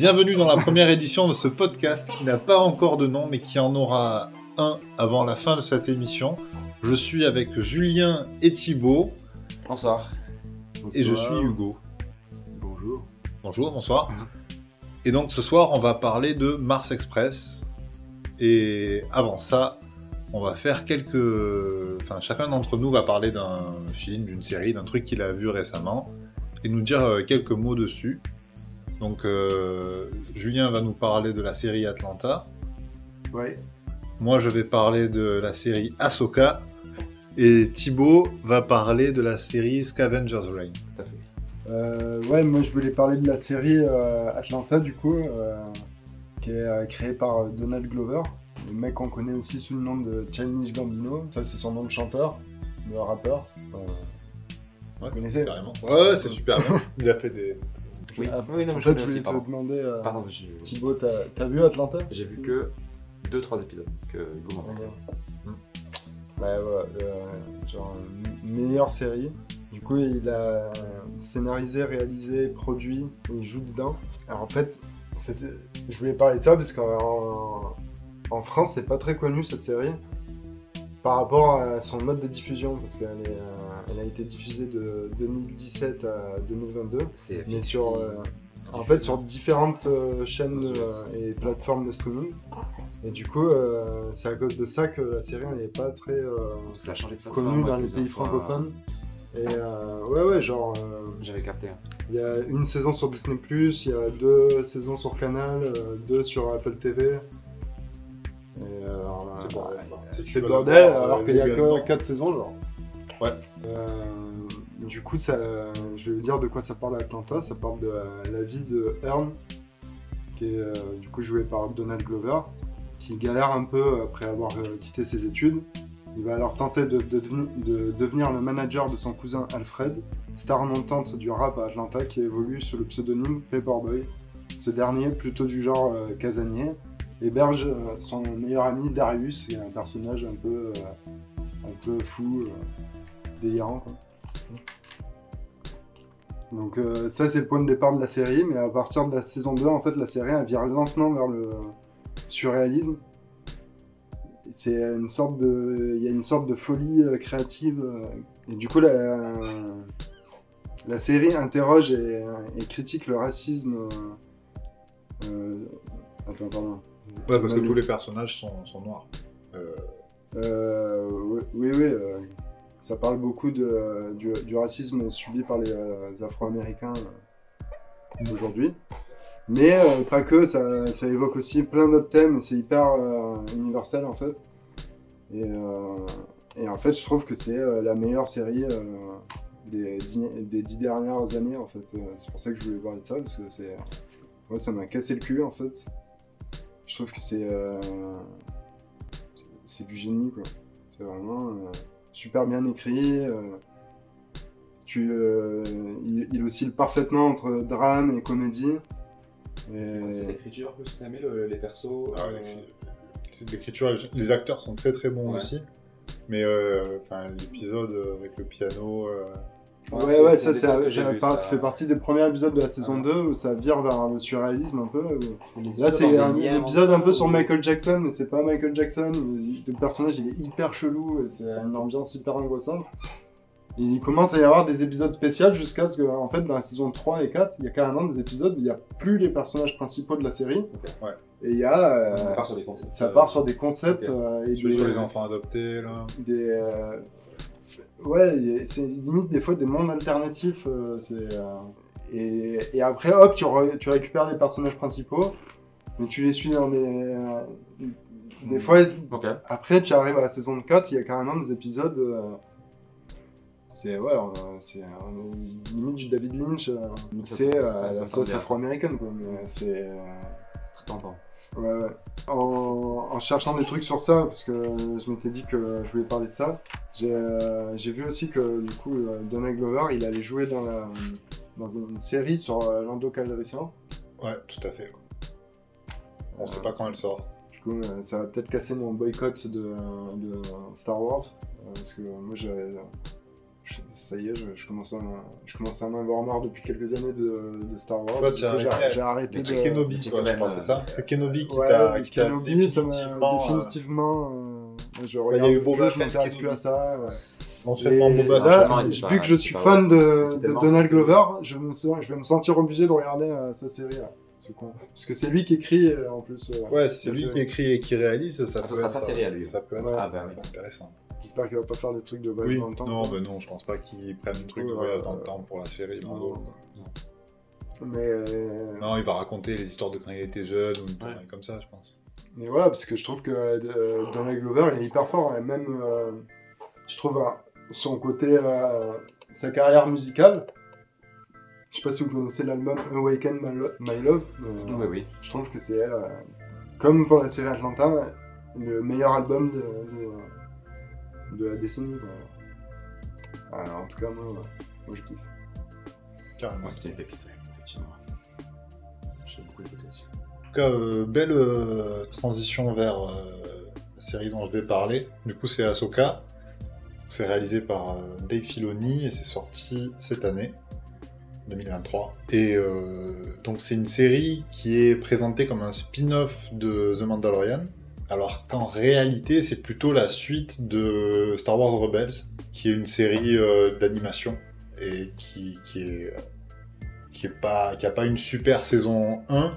Bienvenue dans la première édition de ce podcast qui n'a pas encore de nom mais qui en aura un avant la fin de cette émission. Je suis avec Julien et Thibaut Bonsoir. et je suis Hugo. Bonjour. Bonjour, bonsoir. Et donc ce soir, on va parler de Mars Express. Et avant ça, on va faire quelques. Enfin, chacun d'entre nous va parler d'un film, d'une série, d'un truc qu'il a vu récemment et nous dire euh, quelques mots dessus. Donc, euh, Julien va nous parler de la série Atlanta. Ouais. Moi, je vais parler de la série Ahsoka. Et Thibaut va parler de la série Scavenger's Reign. Tout à fait. Euh, ouais, moi je voulais parler de la série euh, Atlanta du coup, euh, qui est euh, créée par Donald Glover, le mec qu'on connaît aussi sous le nom de Chinese Gambino. Ça c'est son nom de chanteur, de rappeur. Euh, Ouais, vous connaissez Carrément. Ouais, c'est super bien. Il a fait des. Oui, Ah, oui, non, mais je fait, voulais te pardon. demander, euh, Pardon, je- Thibaut, t'as t'as vu Atlanta? J'ai vu que 2-3 épisodes que Hugo m'a montré. Ouais, voilà, euh, genre une meilleure série. Du coup, il a scénarisé, réalisé, produit, et il joue dedans. Alors en fait, c'était- je voulais parler de ça parce qu'en en France, c'est pas très connu cette série par rapport à son mode de diffusion parce qu'elle euh, a été diffusée de 2017 à 2022. C'est Mais sur, euh, en fait, sur différentes euh, chaînes et plateformes de streaming. Et du coup, c'est à cause de ça que la série n'est pas très connue dans ouais, les pays francophones. Et ouais, ouais, genre, J'avais capté. il y a une saison sur Disney, il y a deux saisons sur Canal, deux sur Apple TV. Euh, C'est euh, bordel. C'est- bordel, voir, alors euh, qu'il y a que 4 saisons, genre. Ouais. Euh, du coup, ça, je vais vous dire de quoi ça parle à Atlanta. Ça parle de euh, la vie de Earn, qui est euh, du coup joué par Donald Glover, qui galère un peu après avoir euh, quitté ses études. Il va alors tenter de, de deveni- de devenir le manager de son cousin Alfred, star montante du rap à Atlanta qui évolue sous le pseudonyme Paperboy. Ce dernier, plutôt du genre euh, casanier, héberge euh, son meilleur ami Darius, qui est un personnage un peu, euh, fou, euh, délirant. Donc ça c'est le point de départ de la série, mais à partir de la saison 2, en fait la série elle vire lentement vers le surréalisme. C'est une sorte de, il y a une sorte de folie créative et du coup la, série interroge et, et critique le racisme. attends pardon. Ouais, parce que tous les personnages sont, sont noirs. Euh, Euh, oui, oui, oui, euh, ça parle beaucoup de, du, du racisme subi par les, euh, Afro-Américains aujourd'hui. Mais pas que, ça, ça évoque aussi plein d'autres thèmes c'est hyper universel en fait. Et, et en fait, je trouve que c'est la meilleure série des, dix, des dix dernières années en fait. C'est pour ça que je voulais parler de ça parce que c'est. Moi, ça m'a cassé le cul en fait. Je trouve que c'est. euh, c'est du génie quoi. C'est vraiment euh, super bien écrit. euh, tu, euh, il, il oscille parfaitement entre drame et comédie. Et- C'est l'écriture que tu aimé, le- les persos. ah, euh, les- c'est- L'écriture, les acteurs sont très très bons Ouais. aussi. Mais euh, enfin, l'épisode avec le piano. Euh, Ouais, ouais, ça, ça, vu, ça. ça fait partie des premiers épisodes de la saison Ah. 2 où ça vire vers le surréalisme un peu. où- Là, c'est un épisode un peu sur Michael Jackson, mais c'est pas Michael Jackson. Le personnage, il est hyper chelou et c'est une ambiance hyper angoissante. Et il commence à y avoir des épisodes spéciaux jusqu'à ce que, en fait, dans la saison 3 et 4, il y a carrément des épisodes où il n'y a plus les personnages principaux de la série. Ouais. Et il y a. euh, Ça part sur des concepts. ça euh, part sur des concepts ok. euh, et des, sur les enfants adoptés, là. des euh, ouais c'est limite des fois des mondes alternatifs euh, c'est euh, et, et après hop tu, re- tu récupères les personnages principaux mais tu les suis dans des euh, des fois Ok. après tu arrives à la saison 4 il y a carrément des épisodes euh, c'est ouais on c'est on est limite du David Lynch euh, mixé Ça- ça- à ça la sauce afro-américaine quoi mais c'est euh, C'est très tentant. Ouais, ouais. En, en cherchant des trucs sur ça, parce que je m'étais dit que je voulais parler de ça, j'ai euh, vu aussi que du coup, euh, Donald Glover, il allait jouer dans, la, dans une série sur euh, Lando Calrissian. Ouais, tout à fait. On sait pas quand elle sort. Du coup, euh, ça va peut-être casser mon boycott de, de Star Wars, euh, parce que moi, je- ça y est, je, je commence, à, je commence à en avoir marre depuis quelques années de, de Star Wars. Arrêté j'ai arrêté de. C'est Kenobi, quoi, je pense, c'est ça euh, C'est Kenobi qui Ouais, t'a qui ça définitivement... euh, définitivement. euh, je il y a eu Boba Fett, m'intéresse plus à ça. ouais. Boba là, vu c'est que je c'est suis fan de, C'est Donald Glover, je, me sens- je vais me sentir obligé de regarder euh, sa série. Là. Parce que c'est lui qui écrit en plus. Ouais, si c'est lui qui écrit et qui réalise, ça Ah, sera être, sa série à lui. Ça peut être Ouais. Ah bah oui. intéressant. J'espère qu'il va pas faire des trucs de voyage Oui, dans le temps. non, bah non, je pense pas qu'ils prennent un truc de voyage dans le temps pour la série. Non, non. Mais, euh, Non, il va raconter les histoires de quand il était jeune ou une comme ça, je pense. mais voilà, parce que je trouve que euh, Donald Glover, il est hyper fort. Et même, euh, je trouve, euh, son côté, euh, sa carrière musicale. Je sais pas si vous connaissez l'album Awaken My, Lo- My Love. mais, euh, Oui, oui. Je trouve que c'est, euh, comme pour la série Atlanta, le meilleur album de, de, de la décennie. Alors, en tout cas, moi, ouais, moi je kiffe. Carrément. Moi, c'était une pépite, oui, effectivement. J'ai beaucoup écouté aussi. En tout cas, euh, belle euh, transition vers euh, la série dont je vais parler. Du coup, c'est Ahsoka. C'est réalisé par euh, Dave Filoni et c'est sorti cette année, 2023. Et euh, donc, c'est une série qui est présentée comme un spin-off de The Mandalorian. Alors qu'en réalité, c'est plutôt la suite de Star Wars Rebels, qui est une série euh, d'animation et qui, est pas une super saison 1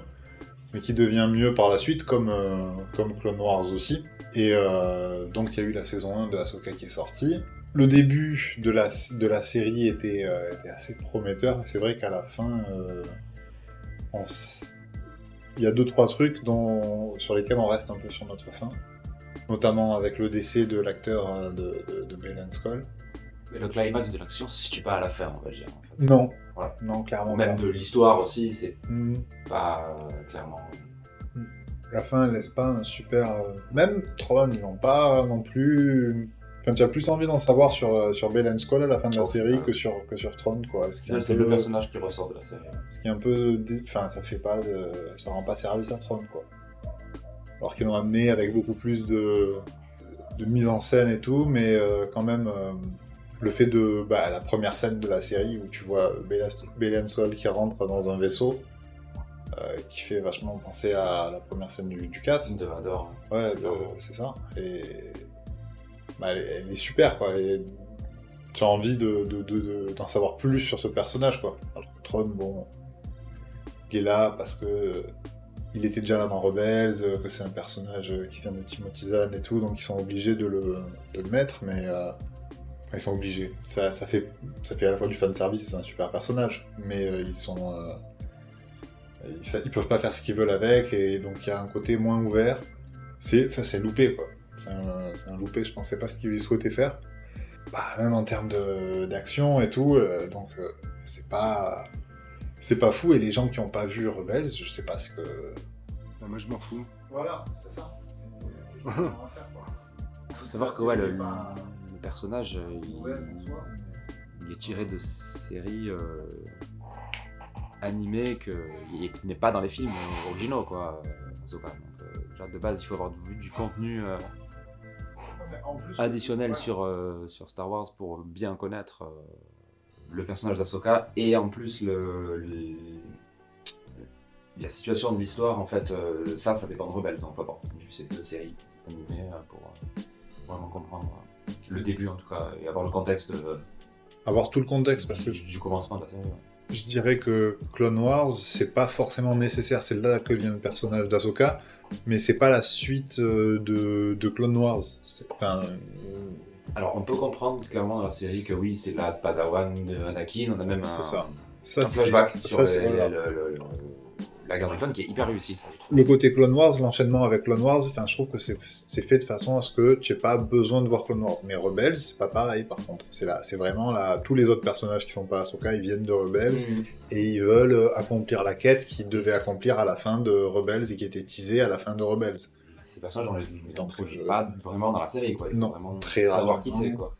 mais qui devient mieux par la suite, comme, euh, Clone Wars aussi. Et euh, donc il y a eu la saison 1 de Ahsoka qui est sortie. Le début de la, série était, assez prometteur. C'est vrai qu'à la fin, on il y a deux trois trucs dont, sur lesquels on reste un peu sur notre fin. Notamment avec le décès de l'acteur euh, de, de, de Baylan Skoll. Et le climax de l'action se situe pas à la fin, on va dire. En fait. Non, Voilà. non, clairement Même pas. de l'histoire aussi, c'est Hmm. pas euh, clairement. La fin, elle laisse pas un super. euh, Même Tron, ils n'ont pas non plus. Enfin, tu as plus envie d'en savoir sur, euh, sur Belen Skull à la fin de la Oh, série que sur, que sur Tron, quoi. C'est le personnage qui ressort de la série. ce qui est un peu. Enfin, ça fait pas de. Ça rend pas service à Tron, quoi. Alors qu'ils l'ont amené avec beaucoup plus de, de mise en scène et tout, mais euh, quand même. euh, Le fait de bah, la première scène de la série où tu vois Belen Skull qui rentre dans un vaisseau, euh, qui fait vachement penser à la première scène du, du 4. De Vador. Ouais, C'est marrant. c'est ça. Et bah, elle, est- super, quoi. Tu as envie de, de- d'en savoir plus sur ce personnage, quoi. Alors Tron, bon, il est là parce que il était déjà là dans Rebels, euh, que c'est un personnage euh, qui vient de Timothy Zahn et tout, donc ils sont obligés de le, mettre, mais euh, ils sont obligés. Ça, fait, à la fois du fanservice, c'est un super personnage, mais ils sont. ils, peuvent pas faire ce qu'ils veulent avec, et donc il y a un côté moins ouvert. C'est loupé, quoi. C'est un, c'est un loupé, je pensais pas ce qu'ils souhaitaient faire. Bah, même en termes de- d'action et tout, euh, donc euh, c'est pas. C'est pas fou, et les gens qui ont pas vu Rebels, je sais pas ce que. Ah, moi je m'en fous. Voilà, c'est ça. Il faut savoir que ouais, le, le personnage, euh, il, il est tiré de séries euh, animées que, qui n'est pas dans les films originaux, quoi. Donc, euh, déjà, de base, il faut avoir vu du contenu euh, additionnel sur, euh, sur Star Wars pour bien connaître euh, le personnage d'Ahsoka et en plus le, le- la situation de l'histoire. En fait, euh, ça, ça dépend de Rebels. Donc, faut avoir vu ces deux séries animées euh, pour euh, vraiment comprendre le début en tout cas et avoir le contexte euh, Avoir tout le contexte, parce que du, du commencement de la série. ouais. Je dirais que Clone Wars, c'est pas forcément nécessaire. C'est là que vient le personnage d'Ahsoka, mais c'est pas la suite euh, de, de Clone Wars. Enfin, euh, Alors, on peut comprendre clairement dans la série que oui, c'est la Padawan de Anakin. On a même un, C'est ça. ça, un c'est- flashback sur ça, le- la guerre des clones qui est hyper réussi. ça, je trouve. Le côté Clone Wars, l'enchaînement avec Clone Wars, enfin, je trouve que c'est fait de façon à ce que tu n'aies pas besoin de voir Clone Wars. Mais Rebels, c'est pas pareil par contre. C'est là, c'est vraiment là, tous les autres personnages qui sont pas Ahsoka, ils viennent de Rebels et ils veulent euh, accomplir la quête qu'ils devaient accomplir à la fin de Rebels et qui était teasée à la fin de Rebels. Ces personnages, on les, on les Donc, introduit euh, pas vraiment dans la série. Quoi. Non, vraiment très savoir rarement. qui c'est. quoi.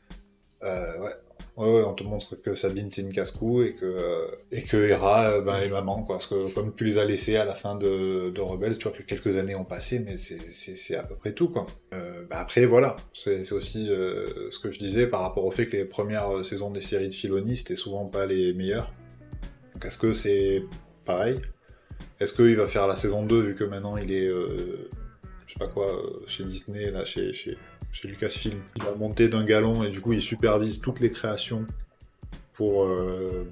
Euh, ouais. Ouais, on te montre que Sabine c'est une casse-cou et que euh, et que Hera euh, ben est maman quoi. Parce que comme tu les as laissés à la fin de, de Rebels, tu vois que quelques années ont passé, mais c'est à peu près tout quoi. Euh, bah après voilà, c'est aussi ce que je disais par rapport au fait que les premières saisons des séries de Filoni c'était souvent pas les meilleures. Est-ce que c'est pareil? Est-ce qu'il va faire la saison 2 vu que maintenant il est je sais pas quoi chez Disney là chez chez chez Lucasfilm. Il va monter d'un galon et du coup il supervise toutes les créations pour euh,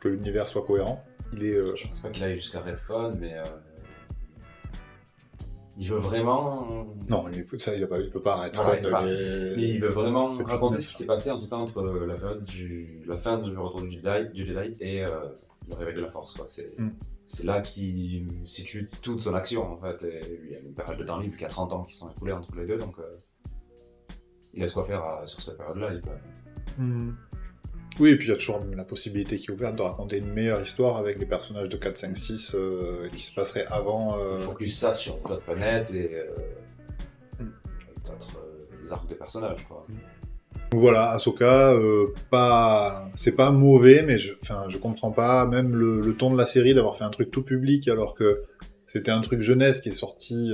que l'univers soit cohérent. Il est euh, Je pense pas qu'il aille jusqu'à Redfall, mais. euh, Il veut vraiment. non, il, écoute, ça il, a pas, il peut pas arrêter peut pas. les- Mais il veut vraiment raconter ce qui s'est passé en tout cas entre la période du la fin du retour du Jedi, du Jedi et le réveil de la Force. quoi. C'est Mm. c'est là qu'il situe toute son action en fait. Et il y a une période de temps libre qui a 30 ans qui sont écoulés entre les deux, donc euh, il a de quoi faire euh, sur cette période-là. Hmm. Oui, et puis il y a toujours la possibilité qui est ouverte de raconter une meilleure histoire avec les personnages de 4, 5, 6 euh, qui se passeraient avant. euh, Il ça sur d'autres planètes et euh, Mm. d'autres euh, des arcs de personnages. Quoi. Donc Voilà, Ahsoka, euh, pas, c'est pas mauvais, mais je, enfin, je comprends pas même le, le ton de la série d'avoir fait un truc tout public alors que c'était un truc jeunesse qui est sorti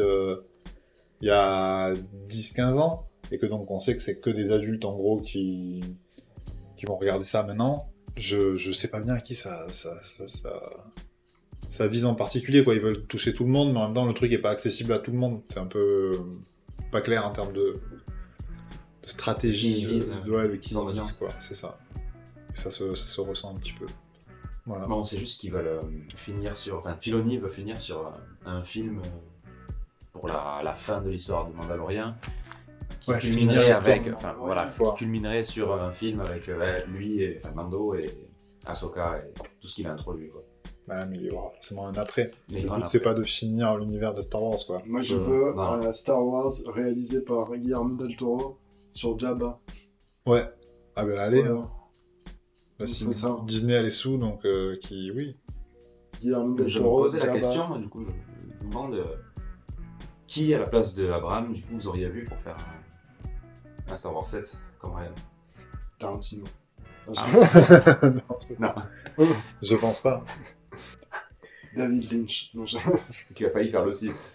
il y a 10-15 ans et que donc on sait que c'est que des adultes en gros qui, qui vont regarder ça maintenant. Je, je sais pas bien à qui ça, ça, ça, ça, ça vise en particulier quoi. Ils veulent toucher tout le monde, mais en même temps le truc est pas accessible à tout le monde. C'est un peu euh, pas clair en termes de, de stratégie, Qui de, vise, de, ouais, de qui vise, l'audience. quoi. C'est ça. Et ça se, ça se ressent un petit peu. Voilà. Bon, c'est juste qu'ils veulent euh, finir sur. Enfin, Filoni veut finir sur euh, un film euh, pour la, la fin de l'histoire du Mandalorien. Qui Ouais, culminerait avec. Enfin, voilà, quoi. qui culminerait sur un film avec euh, lui, et, enfin, Mando et Ahsoka et tout ce qu'il a introduit. Quoi. Bah, mais il y aura forcément un après. Mais Le but, c'est pas de finir l'univers de Star Wars, quoi. Moi, je Euh, veux un Star Wars réalisé par Guillermo del Toro sur Jabba. Ouais. Ah ben allez, Voilà. hein. Bah, si ça. Disney a les sous, donc euh, qui, oui. Guillermo del Je me Toro, posais la Jabba. question, du coup, je je me demande euh, qui à la place de Abraham, du coup, vous auriez vu pour faire un, un Star Wars 7 comme Ryan Tarantino. Ah. non, Non. je pense pas. David Lynch. Non, je- Qui a failli faire le 6.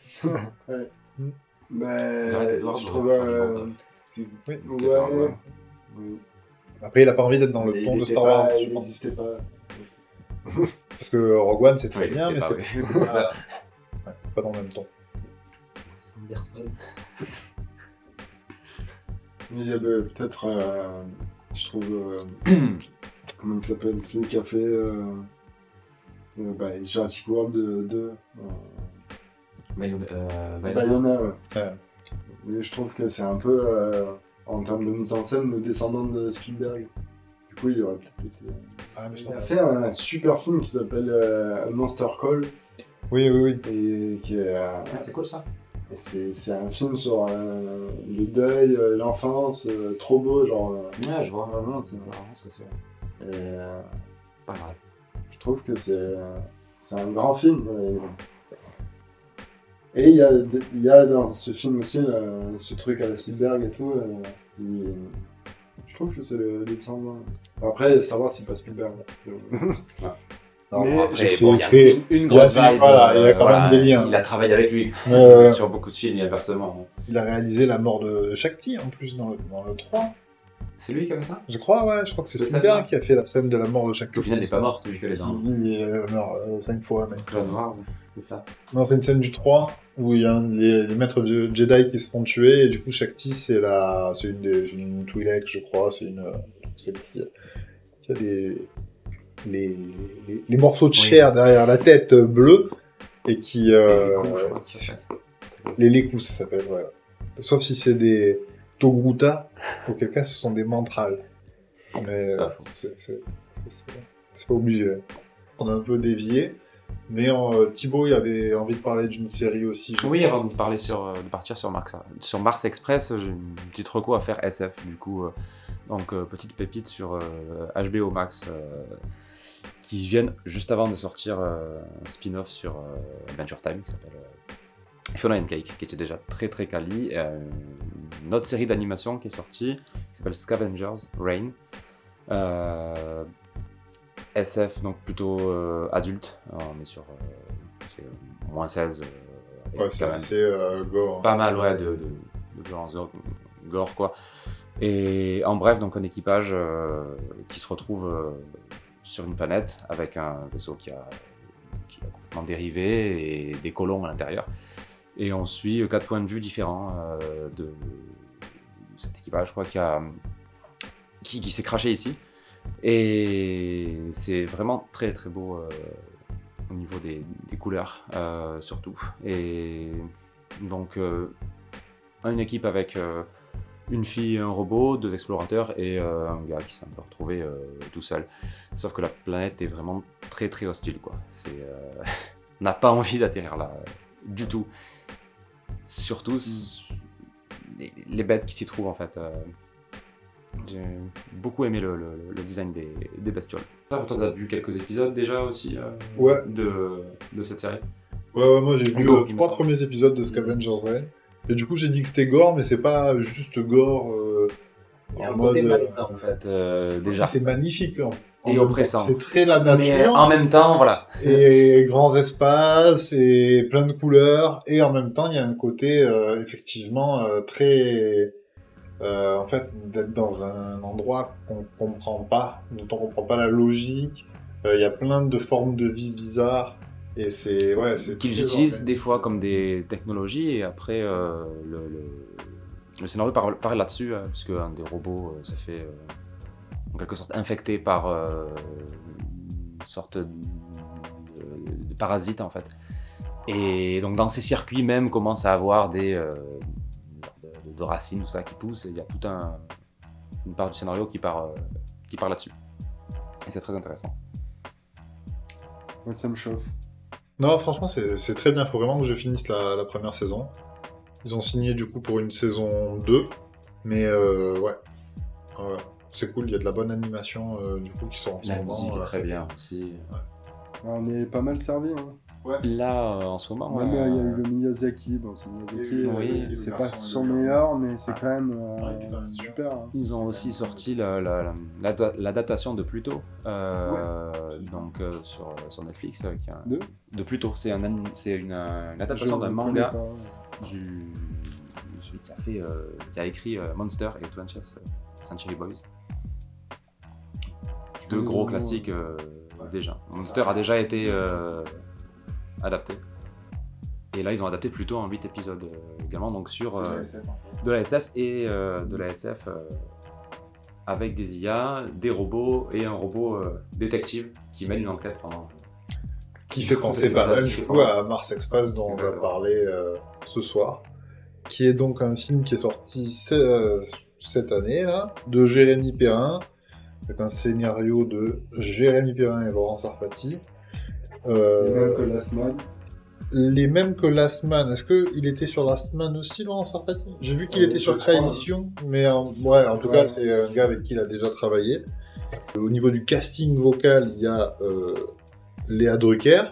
Mais Arrête, Edward, je trouve. euh. Oui. Ouais. Oui. Après, il a pas envie d'être dans Mais le il ton de Star pas- Wars. Il n'existait pas. Parce que Rogue One, c'est très Ouais, bien, mais c'est pas, ouais, pas dans le même ton. Sanderson. Mais il y avait peut-être. euh, je trouve. euh, comment il s'appelle Celui qui a fait. Euh, euh, bah, Jurassic World 2. Euh, Bayona. Bayona, Bayona. ouais. Mais je trouve que c'est un peu, euh, en termes de mise en scène, le descendant de Spielberg. Du coup, il aurait peut-être été. euh, Ah, mais je Il pense a fait un super film qui s'appelle euh, Monster Call. Oui, oui, oui. Et qui est. euh, Ah, c'est cool ça. C'est un film sur euh, le deuil, euh, l'enfance, euh, trop beau, genre. Ouais, je vois. vraiment, C'est ce que c'est. et, Pas mal. je trouve que c'est c'est un grand film. Et il y, y a dans ce film aussi ce truc à la Spielberg et tout. je trouve que c'est le, le. Après, savoir c'est pas Spielberg. Non, Mais après, bon, il y a c'est- une, grosse vibe. voilà, il y a euh, quand même des liens. Il a travaillé avec lui Euh, sur beaucoup de films et inversement. il a réalisé la mort de Shakti, en plus, dans le, dans le 3. C'est lui qui a fait ça? Je crois, ouais, je crois que c'est Ce Spielberg qui a fait la scène de la mort de Shakti. Au final, il n'est pas mort, vu qu'elle est dans Il euh, meurt euh, cinq fois, mec. Clone Wars. C'est ça. Non, c'est une scène du 3 où il y a un- les, les maîtres de Jedi qui se font tuer et du coup Shakti c'est la c'est une des une Twi'lek je crois, c'est une euh, c'est a, qui a des les, les, les morceaux de Oui. chair derrière la tête bleue et qui euh, Les qui ça s'appelle. ouais. Sauf si c'est des Togruta, auquel cas ce sont des mantrales. Mais C'est euh, pas c'est pas obligé. On a un peu dévié. Mais euh, Thibaut, il avait envie de parler d'une série aussi. je Oui, avant de, parler sur, euh, de partir sur Mars, sur Mars Express, j'ai une petite reco à faire SF, du coup. euh, donc, petite pépite sur HBO Max, qui viennent juste avant de sortir euh, un spin-off sur euh, Adventure Time, qui s'appelle euh, Fiona and Cake, qui était déjà très très quali. Euh, une autre série d'animation qui est sortie, qui s'appelle Scavengers Euh, SF, donc plutôt euh, adulte. On est sur euh, moins 16. euh, avec Ouais, c'est assez gore. pas mal ouais, de, de, de violence gore- quoi. Et en bref, donc un équipage qui se retrouve sur une planète avec un vaisseau qui a, complètement dérivé et des colons à l'intérieur. Et on suit quatre points de vue différents euh, de, cet équipage, crois, qui, qui, s'est craché ici. Et c'est vraiment très très beau euh, au niveau des, couleurs, euh, surtout. Et donc, une équipe avec une fille, un robot, deux explorateurs et euh, un gars qui s'est un peu retrouvé euh, tout seul. Sauf que la planète est vraiment très très hostile, quoi. C'est, euh, on n'a pas envie d'atterrir là euh, du tout. Surtout s- les, les bêtes qui s'y trouvent en fait. euh, j'ai beaucoup aimé le, le- le design des, des bestioles. Toi, tu as vu quelques épisodes déjà aussi euh, Ouais. de, de cette série? Ouais, ouais, moi j'ai vu me trois premiers épisodes de Scavenger's Reign. Et du coup, j'ai dit que c'était gore, mais c'est pas juste gore. euh, en un mode, euh, malaisant, en fait, euh, c'est- déjà. C'est magnifique. hein. En Et même temps, oppressant. C'est très la Mais nature. en même temps, voilà. et grands espaces et plein de couleurs et en même temps il y a un côté euh, effectivement euh, très euh, en fait d'être dans un endroit qu'on comprend pas dont on comprend pas la logique il y a plein de formes de vie bizarres et c'est ouais c'est qu'ils utilisent des fois comme des technologies et après euh, le, le, le scénario parle, parle là-dessus hein, puisque un des robots euh, se fait euh, en quelque sorte infecté par euh, une sorte de, de parasite en fait. Et donc dans ces circuits même commence à avoir des de, de racines tout ça qui poussent et il y a tout un une part du scénario qui part qui part là-dessus. Et c'est très intéressant. Ouais, ça me chauffe. Non franchement c'est très bien. Faut vraiment que je finisse la, la première saison. Ils ont signé du coup pour une saison 2 mais euh, ouais. Ouais, c'est cool. Il y a de la bonne animation euh, du coup qui sort en ce la moment musique est euh. très bien aussi. On est pas mal servi. Hein. Là, euh, en ce moment, Même ouais, euh, il y a eu euh, le Miyazaki. Bon, c'est Miyazaki. Oui. euh, c'est pas son meilleur, mais c'est quand même euh, Ouais, il est quand même super. hein. ils ont aussi sorti la- la- l'adaptation de Pluto, euh, donc euh, sur, sur Netflix. qui est un- De de Pluto, c'est un, une, une adaptation d'un manga pas. du de celui qui a fait, euh, qui a écrit euh, Monster et Twenty Century Boys. Deux gros classiques ouais. déjà. Monster a déjà été euh, adapté. Et là, ils ont adapté Pluto en 8 épisodes euh, également, donc sur C'est euh, la SF, en fait. de la SF et euh, de la SF euh, avec des IA, des robots et un robot euh, détective qui mène une enquête pendant. qui fait penser pas mal du coup pas à Mars Express dont on va parler euh, ce soir, qui est donc un film qui est sorti ce- euh, cette année là, de Jérémy Perrin, avec un scénario de Jérémy Perrin et Laurent Sarfati. Euh, Et même que Last Man. les mêmes que Last Man. Est-ce qu'il était sur Last Man aussi, Laurent Sarfati J'ai vu qu'il Euh, était sur. Transition, mais en, ouais, en tout Ouais. cas, c'est un gars avec qui il a déjà travaillé. Au niveau du casting vocal, il y a euh, Léa Drucker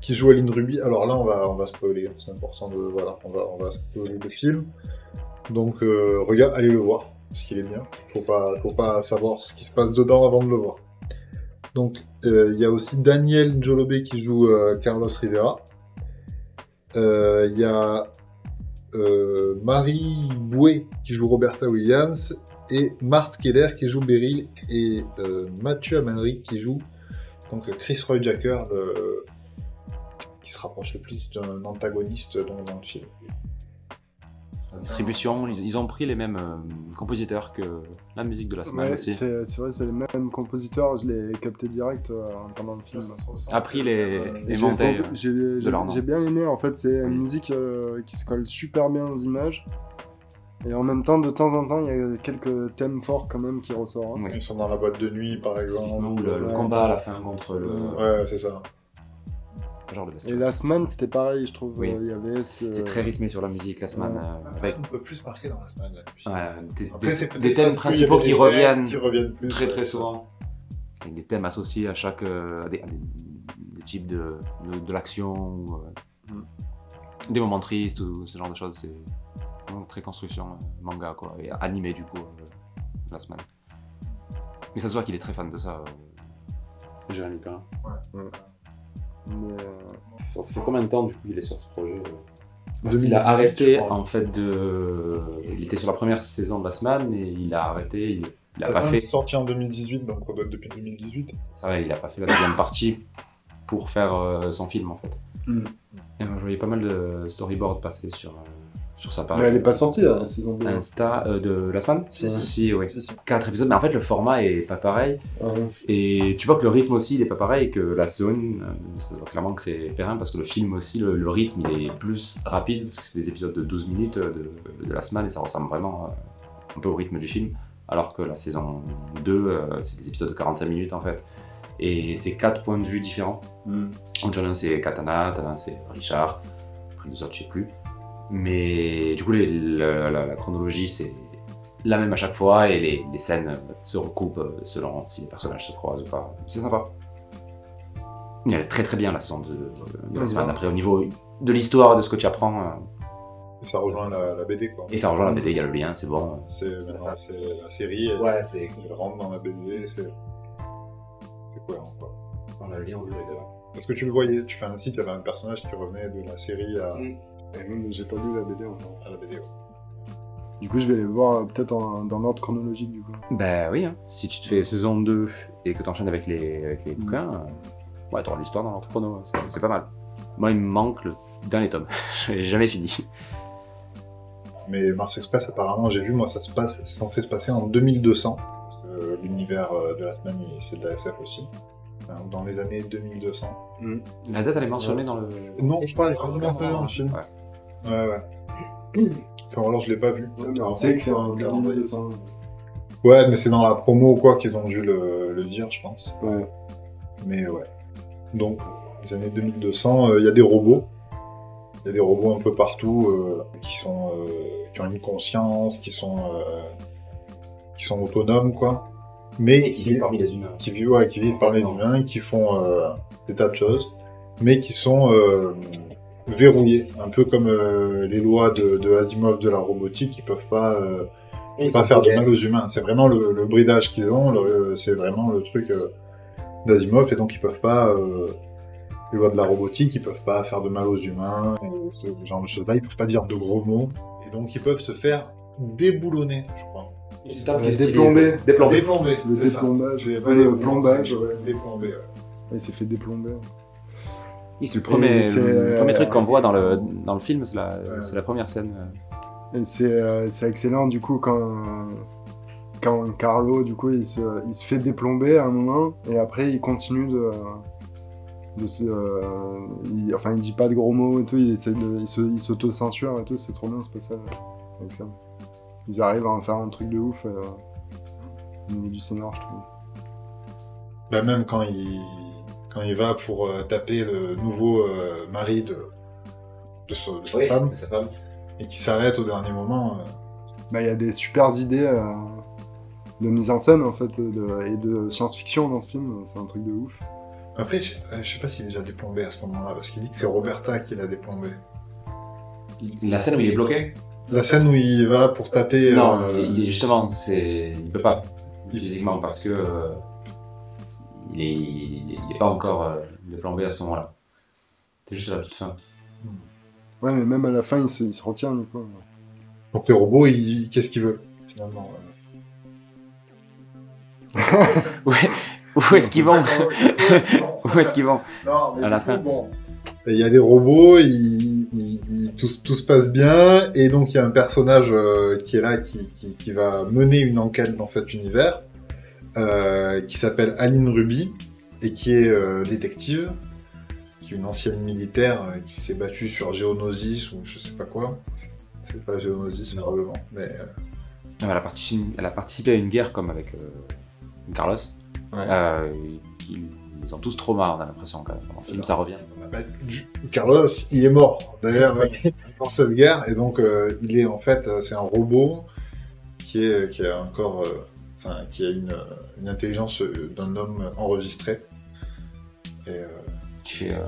qui joue Aline Ruby. Alors là, on va, on va spoiler. hein, C'est important de voilà, on va, on va spoiler le film. Donc, euh, regarde, allez le voir parce qu'il est bien. Faut pas, faut pas savoir ce qui se passe dedans avant de le voir. Donc, euh, il y a aussi Daniel Njolobe qui joue euh, Carlos Rivera. Euh, Il y a Marie Bouet qui joue Roberta Williams et Marthe Keller qui joue Beryl et Mathieu Amalric qui joue donc Chris Roy Jacker qui se rapproche le plus d'un antagoniste dans le film. Distribution, ils, ils ont pris les mêmes euh, compositeurs que la musique de la semaine Ouais, aussi. c'est c'est vrai, c'est les mêmes compositeurs. Je l'ai capté direct euh, pendant le film. A pris les, les J'ai montées. compris- J'ai j'ai- leur nom. j'ai bien aimé, en fait, c'est une musique euh, qui se colle super bien aux images. Et en même temps, de temps en temps, il y a quelques thèmes forts quand même qui ressortent. hein. Oui. Ils sont dans la boîte de nuit par exemple. Ou le, le Ouais. combat à la fin contre le Ouais, c'est ça. Genre de Et. Last Man, c'était pareil, je trouve. Oui. euh, Il y avait ce... C'est très rythmé sur la musique la semaine. Ouais. euh, Après, avec on peut plus marquer dans la semaine. Là, depuis. ouais, des, Après, des- thèmes principaux qui des reviennent qui reviennent plus, très ouais, très souvent. Avec des thèmes associés à chaque. euh, à des, à des- des types de, de, de l'action, euh, Mm. des moments tristes ou ce genre de choses. C'est vraiment très construction euh, manga quoi. Et animé du coup euh, la semaine. Mais ça se voit qu'il est très fan de ça, euh, Jérémy Perrin. Mais, euh, ça fait combien de temps du coup il est sur ce projet euh Parce 2018, qu'il a arrêté en fait de. Il était sur la première saison de la semaine et il a arrêté. Il, il a La pas fait. est sortie en 2018, donc on doit être depuis 2018. Ça va, il a pas fait la deuxième partie pour faire euh, son film en fait. Mm. Et moi, je voyais pas mal de storyboards passer sur, euh, sur sa page. mais elle est pas sortie la saison 2. Insta euh, de la semaine Si, si, oui. Si, si. Quatre épisodes, mais en fait le format est pas pareil. Ah. Et tu vois que le rythme aussi il est pas pareil que la saison 1. euh, Ça se voit clairement que c'est Perrin parce que le film aussi, le, le rythme il est plus rapide parce que c'est des épisodes de 12 minutes euh, de, de la semaine et ça ressemble vraiment un peu au rythme du film. Alors que la saison 2, euh, c'est des épisodes de 45 minutes en fait. Et c'est quatre points de vue différents. Mm. Donc l'un c'est Katana, l'un c'est Richard, après les autres je sais plus. Mais du coup les- la, la- la chronologie c'est la même à chaque fois et les, les scènes euh, se recoupent euh, selon si les personnages se croisent ou pas. C'est sympa. Elle est très très bien la saison de, de la semaine. Après au niveau de l'histoire, de ce que tu apprends, euh, Et ça rejoint la, la BD, quoi. et ça rejoint la BD, il y a le lien, c'est bon. C'est maintenant c'est la série. elle- Ouais, c'est Elle rentre dans la BD, c'est c'est cohérent, quoi. on a le lien, on Parce que tu le voyais, tu fais un site, il y avait un personnage qui revenait de la série à, Mm. Et même, j'ai pas lu la BD encore. à la BD. ouais. Du coup, je vais les voir euh, peut-être en- dans l'ordre chronologique du coup. Bah oui, hein. si tu te fais saison 2 et que tu enchaînes avec les, avec les Mm. bouquins, euh, ouais, t'auras l'histoire dans l'ordre chrono, c'est- c'est pas mal. Moi, il me manque le dernier tome, j'ai jamais fini. Mais Mars Express, apparemment, j'ai vu, moi, ça se passe, c'est censé se passer en 2200. Parce que l'univers euh, de la semaine, il- c'est de la SF aussi. Enfin, dans les années 2200. La date, elle est mentionnée dans le. Non, je crois qu'elle est mentionnée dans le film. Ouais. Ouais, ouais. Enfin, alors, je l'ai pas vu. Ouais, mais Alors, on sait que c'est le calendrier. 2200. Ouais, mais c'est dans la promo ou quoi qu'ils ont dû le, le dire, je pense. Ouais. Mais ouais. Donc, les années 2200, euh, il y a des robots. Il y a des robots un peu partout euh, qui sont euh, qui ont une conscience, qui sont euh, qui sont autonomes, quoi. Mais qui vit parmi les humains. qui vivent, ouais, qui vivent par les humains, qui font euh, des tas de choses, mais qui sont euh, verrouillés, un peu comme euh, les lois de, de Asimov de la robotique, qui peuvent pas pas faire de mal aux humains. C'est vraiment le, le bridage qu'ils ont, c'est vraiment le truc d'Asimov, et donc ils peuvent pas, les lois de la robotique, ils peuvent pas faire de mal aux humains, et ce genre de choses-là, ils peuvent pas dire de gros mots, et donc ils peuvent se faire déboulonner, je crois. Déplomber. utilisent- Déplomber. Déplombé, Le déplombage. Le plombage. Déplombé, ouais. Il s'est fait déplomber. Oui, c'est le premier, c'est, le premier euh, truc qu'on voit dans le, dans le film, c'est la, Ouais. c'est la première scène. Et c'est euh, c'est excellent du coup quand, quand Carlo du coup il se, il se fait déplomber à un moment et après il continue de, de se, euh, il, enfin il dit pas de gros mots et tout, il essaie de, il se, il s'auto-censure et tout, c'est trop bien ce passage avec ça. Ils arrivent à en faire un truc de ouf euh, au niveau du scénar je trouve. Bah, même quand il, quand il va pour euh, taper le nouveau euh, mari de, de, sa- de sa femme, sa femme. et qui s'arrête au dernier moment. euh, Bah il y a des super idées euh, de mise en scène en fait de- et de science-fiction dans ce film, c'est un truc de ouf. Après, je, je sais pas s'il est déjà déplombé à ce moment-là, parce qu'il dit que c'est Roberta qui l'a déplombé. La scène où il est bloqué? La scène où il va pour taper. Non, euh, il est justement, c'est, il peut pas physiquement parce que euh, il, est, il, est, il est pas encore euh, déplombé à ce moment-là. C'est juste à la toute fin. Ouais mais même à la fin il se, il se retient du coup. Donc les robots, ils- qu'est-ce qu'ils veulent finalement euh. Ouais. Où est-ce qu'ils vont? Où est-ce qu'ils vont? Non, mais À la fin. bon. Il y a des robots, il- il- il- tout, tout se passe bien, et donc il y a un personnage euh, qui est là, qui, qui- qui va mener une enquête dans cet univers, euh, qui s'appelle Aline Ruby, et qui est euh, détective, qui est une ancienne militaire euh, qui s'est battue sur Geonosis ou je sais pas quoi. C'est pas Geonosis Non. probablement, mais euh, Non, elle, a participé, elle a participé à une guerre comme avec euh, Carlos. Ouais. Euh, ils, ils ont tous trop marre, on a l'impression quand même. Dans le film, ça revient. Bah, Carlos, il est mort d'ailleurs dans cette guerre, et donc euh, il est en fait, euh, c'est un robot qui est qui a encore, euh, enfin qui a une, euh, une intelligence euh, d'un homme enregistré. Et euh, Tu euh,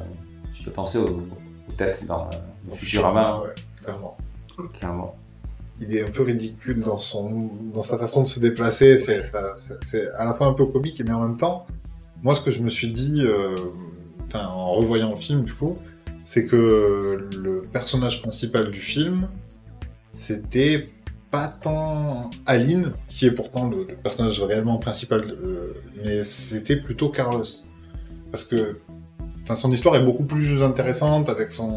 fais penser aux, aux têtes dans, euh, dans Futurama, ouais, clairement. clairement. il est un peu ridicule dans son, dans sa façon de se déplacer. C'est, à la fois un peu comique, mais en même temps, moi, ce que je me suis dit, euh, en revoyant le film, du coup, c'est que le personnage principal du film, c'était pas tant Aline, qui est pourtant le, le personnage réellement principal, de- mais c'était plutôt Carlos. Parce que, enfin, son histoire est beaucoup plus intéressante avec son,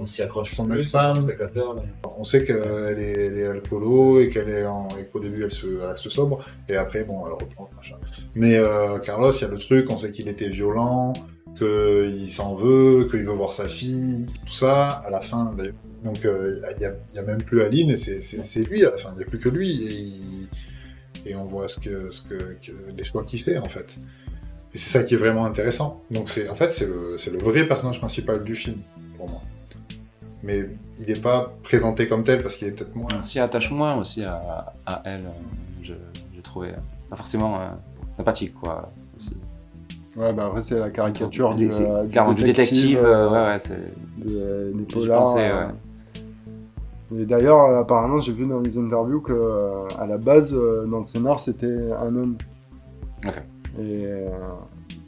On s'y accroche son ex-femme. mais- on sait qu'elle est, elle est alcoolo et qu'elle est en, et qu'au début elle se elle reste sobre et après bon elle reprend machin. Mais euh, Carlos, il y a le truc, on sait qu'il était violent, qu'il s'en veut, qu'il veut voir sa fille, tout ça à la fin. Donc euh, il y, a, il y a même plus Aline et c'est, lui à la fin. Il n'y a plus que lui et, on voit ce que, les choix qu'il fait en fait. Et c'est ça qui est vraiment intéressant. Donc en fait c'est le, vrai personnage principal du film pour moi mais il n'est pas présenté comme tel parce qu'il est peut-être moins. On s'y attache moins aussi à, elle, euh, j'ai trouvé. euh, Pas forcément euh, sympathique, quoi. Aussi. Ouais, bah après, c'est la caricature du, euh, carrément du détective, euh, ouais, ouais, c'est. de, des polars. pensais, ouais. Et d'ailleurs, euh, apparemment, j'ai vu dans des interviews que à la base, dans le scénar, c'était un homme. Ok. Et,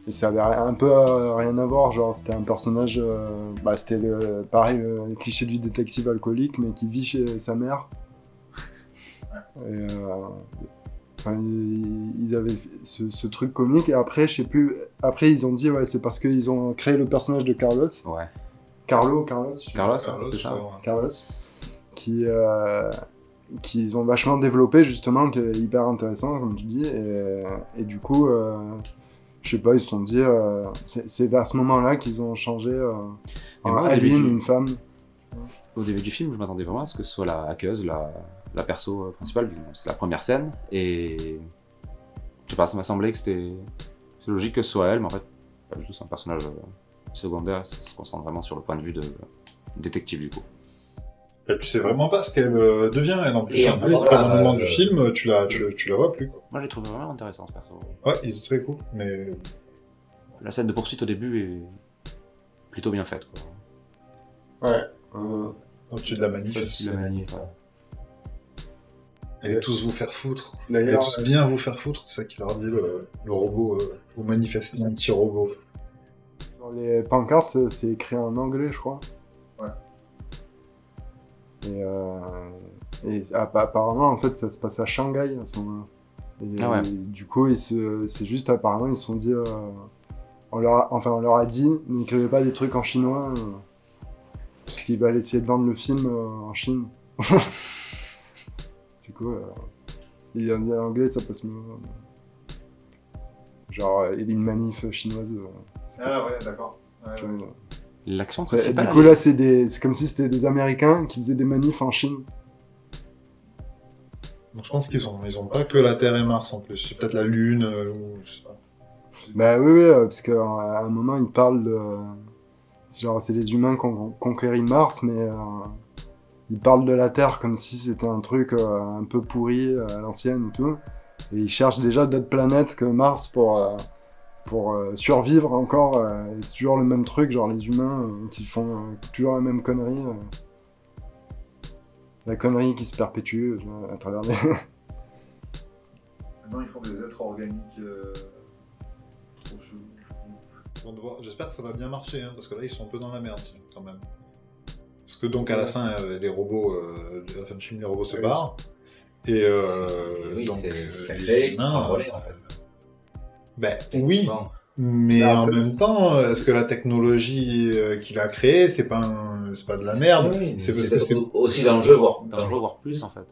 et ça avait un peu rien à voir. Genre, c'était un personnage. bah, c'était le, pareil, le, cliché du détective alcoolique, mais qui vit chez sa mère. Et, enfin, ils, avaient ce, ce truc comique. Et après, je sais plus. Après, ils ont dit, ouais, c'est parce qu'ils ont créé le personnage de Carlos. Ouais. Carlo, Carlos. Carlos, Carlos, ça. Carlos, qui euh, qu'ils ont vachement développé justement, qui est hyper intéressant comme tu dis, et, et du coup, euh, je sais pas, ils se sont dit, euh, c'est vers ce moment-là qu'ils ont changé euh, en début Aline, du- une femme. Au début du film, je m'attendais vraiment à ce que ce soit la hackeuse, la, la perso euh, principale, vu que c'est la première scène. Et. Je sais pas, ça m'a semblé que c'était. C'est logique que ce soit elle, mais en fait, pas du tout, c'est un personnage euh, secondaire, ça se concentre vraiment sur le point de vue de détective, du coup. Et tu sais vraiment pas ce qu'elle euh, devient, elle en plus. Et en à voilà, moment du film, tu la, tu, tu la vois plus. Quoi. Moi, j'ai trouvé vraiment intéressant ce perso. Ouais, il est très cool, mais La scène de poursuite au début est plutôt bien faite, quoi. Ouais. Euh, au-dessus de la manif, La manip, ouais. Allez tous vous faire foutre. Allez tous bien vous faire foutre, c'est ça qu'il leur dit le, le robot, euh, vous manifestez un petit robot. dans les pancartes, c'est écrit en anglais, je crois. Ouais. Et, euh, et apparemment, en fait, ça se passe à Shanghai à ce moment-là. Et Ah ouais. du coup, c'est juste apparemment, ils se sont dit. euh, on leur a, enfin, on leur a dit, n'écrivez pas des trucs en chinois. euh, Puisqu'ils veulent essayer de vendre le film euh, en Chine. du coup, euh, il en anglais, ça passe mieux. Genre, euh, une manif chinoise. euh, ça passe ouais, d'accord. tu vois, L'action c'est- principale. du coup, là, c'est des... c'est comme si c'était des Américains qui faisaient des manifs en Chine. Donc je pense qu'ils ont, ils ont pas que la Terre et Mars en plus, c'est peut-être la Lune, euh, ou je sais pas. Bah oui, oui, parce qu'à un moment, ils parlent de... Genre, c'est les humains qui ont conquéri Mars, mais euh, ils parlent de la Terre comme si c'était un truc euh, un peu pourri euh, à l'ancienne et tout. Et ils cherchent déjà d'autres planètes que Mars pour, euh, pour euh, survivre encore. euh, et c'est toujours le même truc, genre les humains euh, qui font euh, toujours la même connerie. euh. La connerie qui se perpétue euh, à travers les... Maintenant, ils font des êtres organiques euh, trop chelous. J'espère que ça va bien marcher, hein, parce que là, ils sont un peu dans la merde, quand même. Parce que donc, à la fin, euh, les robots, euh, à la fin du film, les robots se Oui. barrent. Et euh, Oui, donc, c'est euh, ce qu'il a les humains, prend le relais, en fait. Ben oui, Bon. mais en même temps, est-ce que la technologie qu'il a créée, c'est pas, un- c'est pas de la merde? Oui, C'est parce que c'est aussi dangereux, voire dangereux, voire plus, en fait.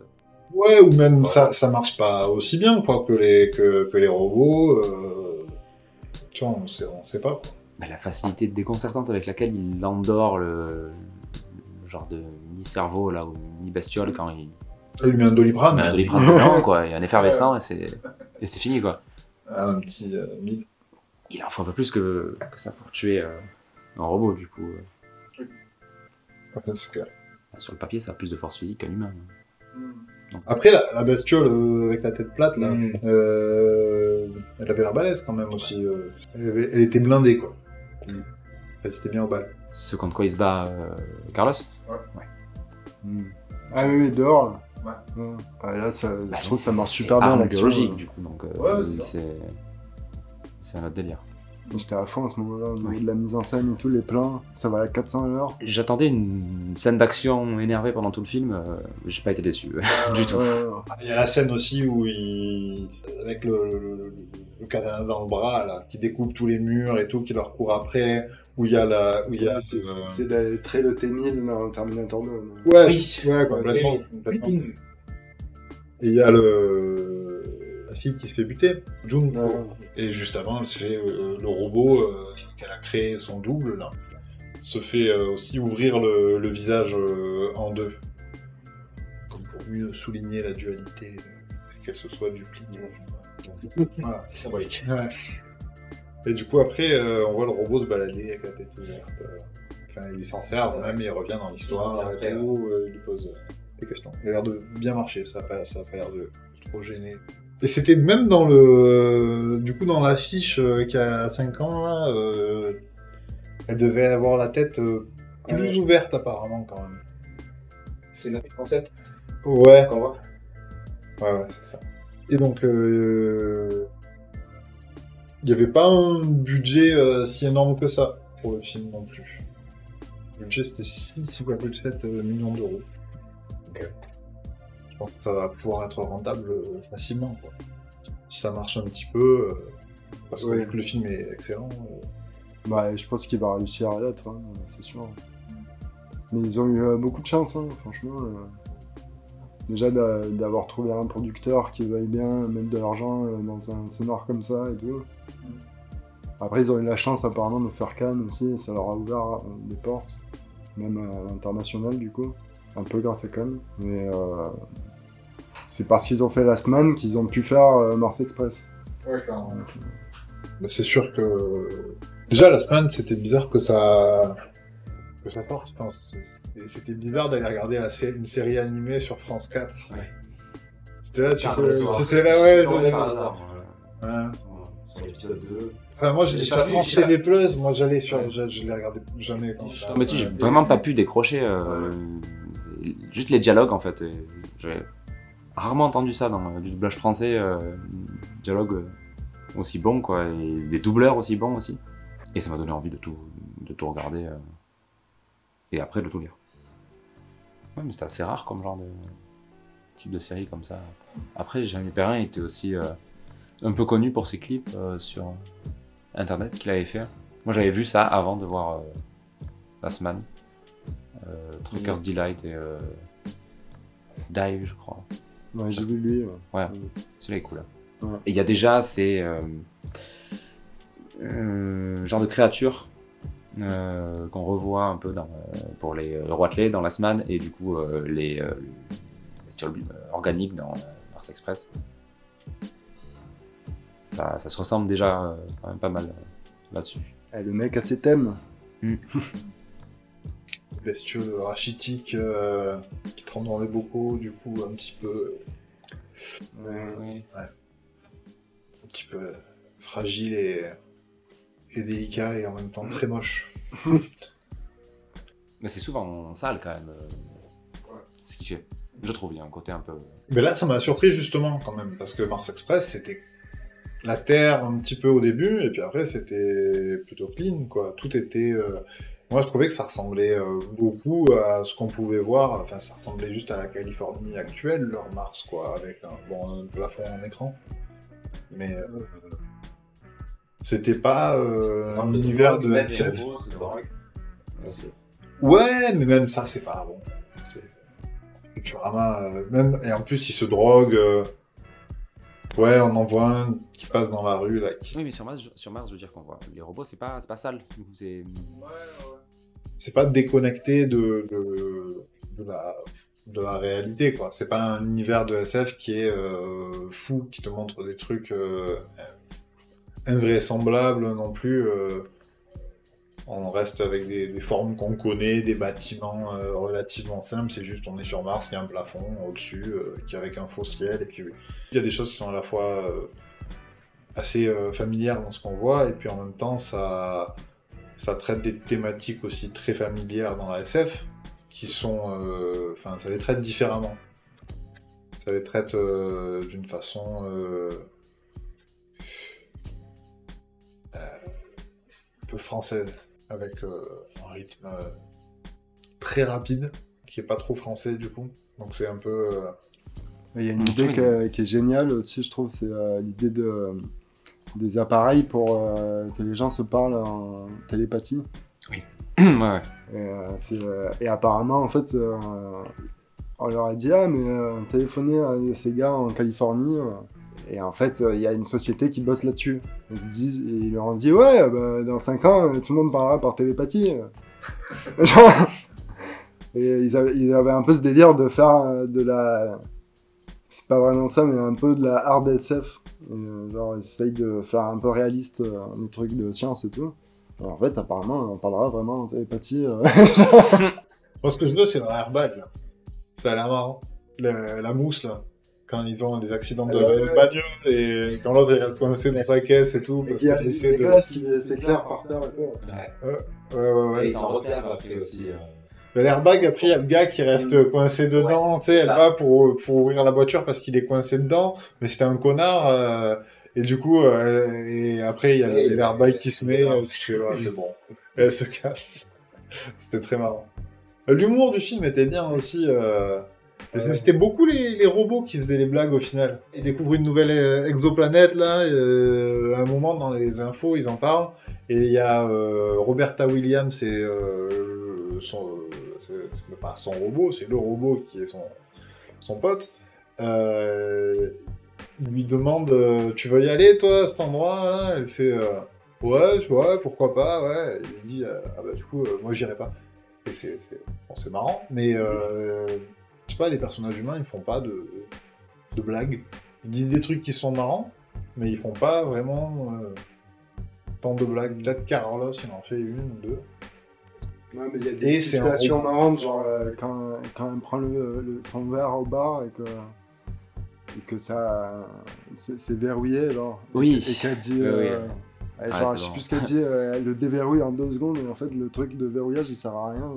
Ouais, ou même ça, ça marche pas aussi bien quoi que les que, que les robots. euh, Tu vois, on sait, on sait pas. Quoi. La facilité déconcertante avec laquelle il endort le genre de mini-cerveau, là, ou mini-bestiole, quand il Il lui met un doliprane. met un doliprane dedans, quoi. Il y a un effervescent et c'est et c'est fini, quoi. Ah, un petit euh, mille. Il en faut un peu plus que, que ça pour tuer euh, un robot, du coup. Ouais, c'est clair. Sur le papier, ça a plus de force physique qu'un humain. Donc, Après, la, la bestiole euh, avec la tête plate, là, Mm. euh, elle avait l'air balèze quand même aussi. euh. Elle, avait- elle était blindée, quoi. Elle résistait bien aux balles. ce contre quoi il se bat, euh, Hmm. Ah oui, dehors. là. Ouais. Ouais, là, ça, Bah, je trouve que ça marche super bien l'action. biologique euh. du coup, donc euh, Ouais, c'est un autre délire. J'étais à fond à ce moment-là, au niveau Oui. de la mise en scène et tout, les plans, ça va à 400 à l'heure. J'attendais une scène d'action énervée pendant tout le film, euh, j'ai pas été déçu du tout. Ouais, Il y a la scène aussi où il. avec le, le, le katana dans le bras, là, qui découpe tous les murs et tout, qui leur court après, où il y a la. Où il y a, c'est euh, c'est la- très le T-1000 dans Terminator 2. non Ouais, Oui. ouais, complètement. complètement. Et il y a le. la fille qui se fait buter, June. Ouais. Et juste avant, elle se fait euh, le robot euh, qu'elle a créé, son double, là, se fait euh, aussi ouvrir le, le visage euh, en deux. Comme pour mieux souligner la dualité, euh, qu'elle se soit dupliquée. Voilà. Symbolique. Ouais. Et du coup, après, euh, on voit le robot se balader avec la tête ouverte. euh. Enfin, il s'en sert même, il revient dans l'histoire et tout, euh, il lui pose des questions. Il a l'air de bien marcher, ça a pas, ça a pas l'air de trop gêner. Et c'était même dans le. Du coup, dans l'affiche euh, qui a 5 ans, là, euh, elle devait avoir la tête euh, plus ouverte apparemment quand même. C'est le concept Ouais, qu'on voit. Ouais, ouais, c'est ça. Et donc, euh, il n'y avait pas un budget euh, si énorme que ça pour le film non plus. Le budget c'était 6,7 millions d'euros. Je pense que ça va pouvoir être rentable euh, facilement. Quoi. Si ça marche un petit peu, euh, parce que Ouais. le film est excellent. euh, Bah, je pense qu'il va réussir à l'être, hein, c'est sûr. Mais ils ont eu euh, beaucoup de chance, hein, franchement. euh. Déjà d'a- d'avoir trouvé un producteur qui veuille bien mettre de l'argent euh, dans un scénar comme ça et tout. Après, ils ont eu la chance apparemment de faire Cannes aussi, et ça leur a ouvert euh, des portes, même à l'international du coup, un peu grâce à Cannes. Mais euh, c'est parce qu'ils ont fait Last Man qu'ils ont pu faire Mars Express. Ouais, clairement. C'est sûr que. Déjà, la semaine, c'était bizarre que ça. Que ça sorte. Enfin, c'était bizarre d'aller regarder une série animée sur France 4. Ouais. C'était là, tu peux. C'était là, ouais. Par hasard. voilà. Ouais. Sur l'épisode 2. Enfin, moi, j'étais J'ai sur France TV Plus. Moi, j'allais sur. Ouais. Je, je les regardais jamais. Quand Non, mais tu sais, j'ai vraiment pas pu décrocher. euh, Juste les dialogues en fait. J'avais rarement entendu ça dans du doublage français. euh, dialogue euh, aussi bon quoi. Et des doubleurs aussi bons aussi. Et ça m'a donné envie de tout, de tout regarder. euh, et après de tout lire. Ouais, mais c'était assez rare comme genre de type de série comme ça. Après, Jérémy Perrin était aussi euh, un peu connu pour ses clips euh, sur internet qu'il avait fait. Moi j'avais vu ça avant de voir euh, Last Man, euh, Trucker's Delight et euh, Dive, je crois. Ouais, j'ai vu lui. ouais. Ouais, Ouais. celui-là est cool. Ouais. Et il y a déjà ces euh, euh, genre de créatures qu'on revoit un peu dans, euh, pour les le Roi Clé dans Last Man et du coup euh, les euh, bestioles euh, organiques dans euh, Mars Express. Ça, ça se ressemble déjà euh, quand même pas mal euh, là-dessus. Eh, le mec a ses thèmes. Bestieux rachitiques euh, qui tremblent dans les bocaux, du coup, un petit peu. Ouais. un petit peu euh, fragile et, et délicat et en même temps très moche. Mais c'est souvent sale quand même. euh, Ouais. Ce qui fait. Je trouve, il y a un côté un peu. Mais là, ça m'a surpris justement quand même, parce que Mars Express, c'était la Terre un petit peu au début, et puis après, c'était plutôt clean, quoi. Tout était... euh, Moi, je trouvais que ça ressemblait euh, beaucoup à ce qu'on pouvait voir, enfin, ça ressemblait juste à la Californie actuelle, leur Mars, quoi, avec un, bon, un plafond en écran. Mais... euh, C'était pas euh, un univers de SF. Ouais, mais même ça, c'est pas bon. Futurama, euh, même et en plus, il se drogue. euh, Ouais, on en voit un qui passe dans la rue là. qui- Oui, mais sur Mars, je- sur Mars, je veux dire qu'on voit. Les robots, c'est pas, c'est pas sale. C'est. C'est pas déconnecté de, de, de la de la réalité quoi. C'est pas un univers de SF qui est euh, fou, qui te montre des trucs euh, invraisemblables non plus. euh. On reste avec des, formes qu'on connaît, des bâtiments euh, relativement simples. C'est juste, on est sur Mars, il y a un plafond au-dessus, euh, qui avec un faux ciel. Et puis, il y a des choses qui sont à la fois assez familières dans ce qu'on voit, et puis en même temps, ça, ça traite des thématiques aussi très familières dans la SF, qui sont. Enfin, ça les traite différemment. Ça les traite d'une façon peu française, avec euh, un rythme euh, très rapide, qui est pas trop français du coup. Donc c'est un peu. euh, Il y a une idée que- qui est géniale aussi, je trouve, c'est euh, l'idée de, des appareils pour euh, que les gens se parlent en télépathie. ouais, ouais. Et, euh, euh, et apparemment, en fait, euh, on leur a dit Ah, mais euh, téléphonez à ces gars en Californie. Et en fait, euh, il y a une société qui bosse là-dessus. Ils, leur ont dit Ouais, bah, dans 5 ans, tout le monde parlera par télépathie. Et ils avaient, un peu ce délire de faire euh, de la. C'est pas vraiment ça, mais un peu de la hard SF. Et, euh, genre, ils essayent de faire un peu réaliste les trucs de science et tout. En fait, apparemment, on parlera vraiment en télépathie. Moi, ce que je veux, c'est leur airbag. Ça a l'air marrant. La mousse, là. Quand ils ont des accidents de ouais. bagnole et quand l'autre reste coincé dans sa caisse et tout. Parce Il y a qu'il des essaie de. qui s'éclairent par terre et tout. Ouais. Ouais, ouais, ouais. Et ils s'en resservent après aussi. euh. Mais L'airbag, après, il y a le gars qui reste coincé dedans. tu sais, elle ça. va pour, pour ouvrir la voiture parce qu'il est coincé dedans. Mais c'était un connard. euh, et du coup, euh, et après, il y a l'airbag qui se met. euh, c'est ouais, c'est bon. Et elle se casse. C'était très marrant. L'humour du film était bien aussi. Ouais. C'était beaucoup les, robots qui faisaient les blagues au final. Ils découvrent une nouvelle euh, exoplanète là. euh, à un moment dans les infos, ils en parlent. Et il y a euh, Roberta Williams, c'est pas son robot, c'est le robot qui est son, pote. Il lui demande Tu veux y aller toi à cet endroit Elle fait Ouais, vois, pourquoi pas, ouais. Il lui dit Ah bah du coup, moi j'irai pas. Et c'est c'est- marrant, mais je sais pas, les personnages humains ils font pas de, de blagues. Ils disent des trucs qui sont marrants, mais ils font pas vraiment euh, tant de blagues. Peut-être Carlos il en fait une ou deux. Non, mais il y a des situations marrantes, genre euh, quand, quand elle prend le, le- son verre au bar et que, et que ça c'est verrouillé, genre. Oui. Et qu'elle dit. Oui, oui. euh, elle- Ah, genre, c'est je sais bon. plus ce qu'elle dit, elle le déverrouille en deux secondes, et en fait, le truc de verrouillage il sert à rien,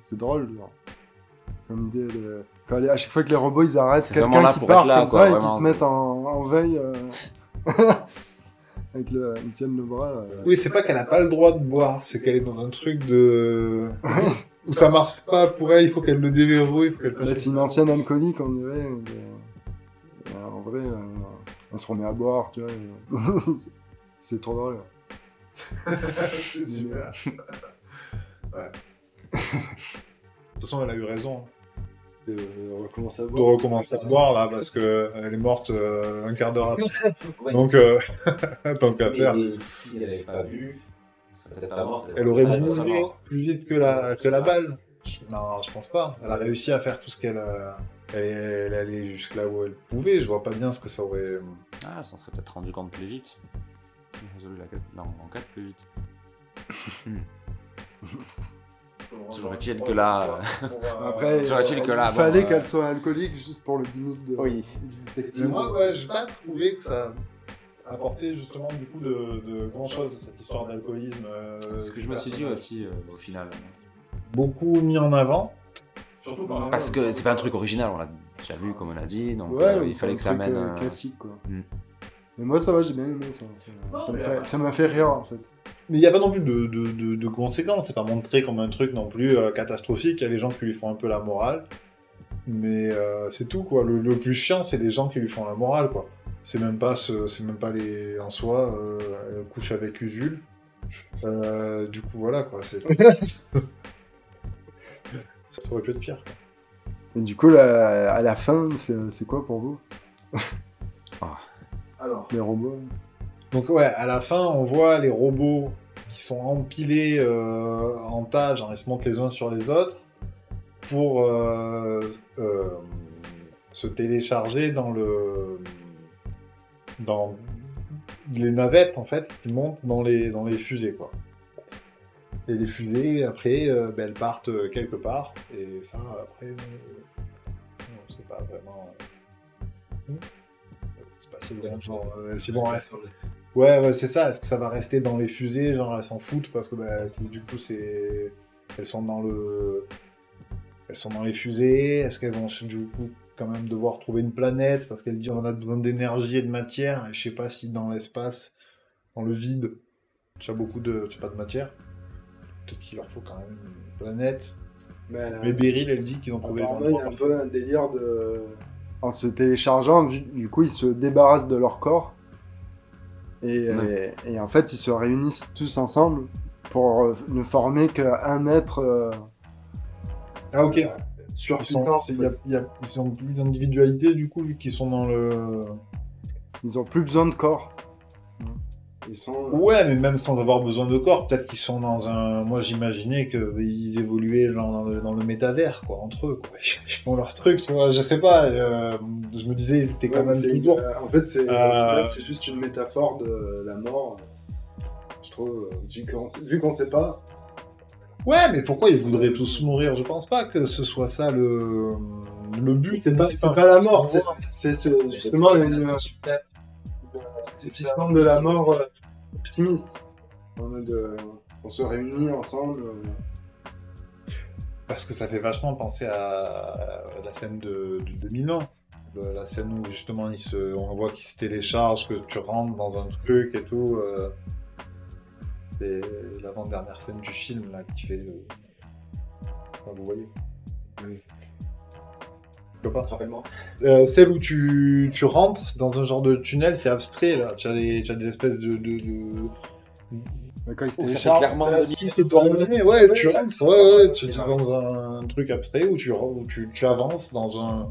c'est drôle, genre. Comme idée de. Quand les- à chaque fois que les robots ils arrêtent quelqu'un qui part là, comme quoi, ça et qui se mettent en, en veille. euh, Avec le, ils tiennent le bras. là. Oui, c'est pas qu'elle a pas le droit de boire, c'est qu'elle est dans un truc de. où ça marche pas pour elle, il faut qu'elle le déverrouille, il faut qu'elle Là, fasse. c'est une ancienne alcoolique, on dirait. et, euh, en vrai, euh, elle se remet à boire, tu vois. et- c'est trop drôle. c'est super. ouais. De toute façon, elle a eu raison Euh, de boire. recommencer à boire là parce que elle est morte euh, un quart d'heure après. Ouais. Donc, euh, tant qu'à faire. Si elle avait pas vu, ça serait peut-être pas morte. Elle aurait bougé plus vite que la, que la balle. Je- Non, je pense pas. Elle a réussi à faire tout ce qu'elle. euh, Elle, elle est allée jusque là où elle pouvait. Je vois pas bien ce que ça aurait. Ah, s'en serait peut-être rendu compte plus vite. Résolu la quête non, en 4 plus vite. Toujours est-il que là, Après, Toujours est-il euh, que là, il bon, fallait euh, qu'elle soit alcoolique juste pour le gimmick de, Oui. du Mais détective. moi, ouais, j'ai pas trouvé que ça apportait justement du coup de, de grand chose cette histoire d'alcoolisme. euh, C'est ce que je me suis dit aussi euh, au final. Beaucoup mis en avant. Surtout par Parce que c'est pas un truc original, on l'a déjà vu comme on a dit, donc Ouais, euh, il fallait que ça truc, amène. euh, un- classique, quoi. Mm. Mais moi, ça va, j'ai bien aimé ça. Ça- Ça m'a fait, ça m'a fait rire, en fait. Mais il n'y a pas non plus de, de, de, de conséquences. C'est pas montré comme un truc non plus euh, catastrophique. Il y a les gens qui lui font un peu la morale. Mais euh, c'est tout, quoi. Le, le plus chiant, c'est les gens qui lui font la morale, quoi. C'est même pas, ce, c'est même pas les, en soi, euh, elle couche avec Usul. Euh, du coup, voilà, quoi. C'est... ça aurait pu être pire. quoi. Et du coup, là, à la fin, c'est c'est quoi pour vous? Alors, Les robots Donc ouais, à la fin, on voit les robots qui sont empilés euh, en tas, genre ils se montent les uns sur les autres, pour euh, euh, se télécharger dans le dans les navettes en fait qui montent dans les dans les fusées quoi. Et les fusées après, ben, elles partent quelque part et ça après, on sait pas vraiment. euh, C'est pas si bon, genre, si bon reste. Ouais, ouais, c'est ça. Est-ce que ça va rester dans les fusées Genre, elles s'en foutent parce que bah, du coup, c'est. Elles sont dans le. Elles sont dans les fusées. Est-ce qu'elles vont du coup quand même devoir trouver une planète parce qu'elle dit on a besoin d'énergie et de matière? Et je sais pas si dans l'espace, dans le vide, tu as beaucoup de, tu sais pas de matière. Peut-être qu'il leur faut quand même une planète. Mais, Mais Beryl, elle dit qu'ils ont trouvé il y a un peu un délire de. En se téléchargeant, du coup, ils se débarrassent de leur corps. Et, Ouais. et, et en fait, ils se réunissent tous ensemble pour euh, ne former qu'un être euh, Ah ok. sur Ils, sont, c'est- il y a- il y a- ils ont plus d'individualité du coup vu qu'ils sont dans le. Ils ont plus besoin de corps. Ils sont. Ouais, mais même sans avoir besoin de corps, peut-être qu'ils sont dans un. Moi, j'imaginais qu'ils évoluaient dans le, dans le métavers, quoi, entre eux. Quoi. Ils font leur truc, tu vois. Je sais pas. euh, je me disais, ils étaient quand même toujours. euh, en fait, c'est Euh, fait, c'est juste une métaphore de la mort. Je trouve, euh, vu qu'on vu qu'on sait pas. Ouais, mais pourquoi ils voudraient tous mourir? Je pense pas que ce soit ça le, le but. C'est pas, pas la mort, c'est voit. c'est ce- justement une, de la mort euh, optimiste. En mode, euh, on se réunit ensemble. euh, Parce que ça fait vachement penser à la scène de, de 2001. Le- La scène où justement il se, on voit qu'il se télécharge, que tu rentres dans un truc et tout. euh, C'est l'avant-dernière scène du film là qui fait. euh, enfin, vous voyez Oui. Je pas. Rappelle-moi. Euh, celle où tu, tu rentres dans un genre de tunnel, c'est abstrait là. Tu as, des- tu as des espèces de. de, de- mais quand ils se Oh, téléchargent, clairement Euh, si c'est tourné, ouais, tu Ouais, rentres, ouais, ouais, tu es dans un truc abstrait où tu, où tu, tu avances dans un,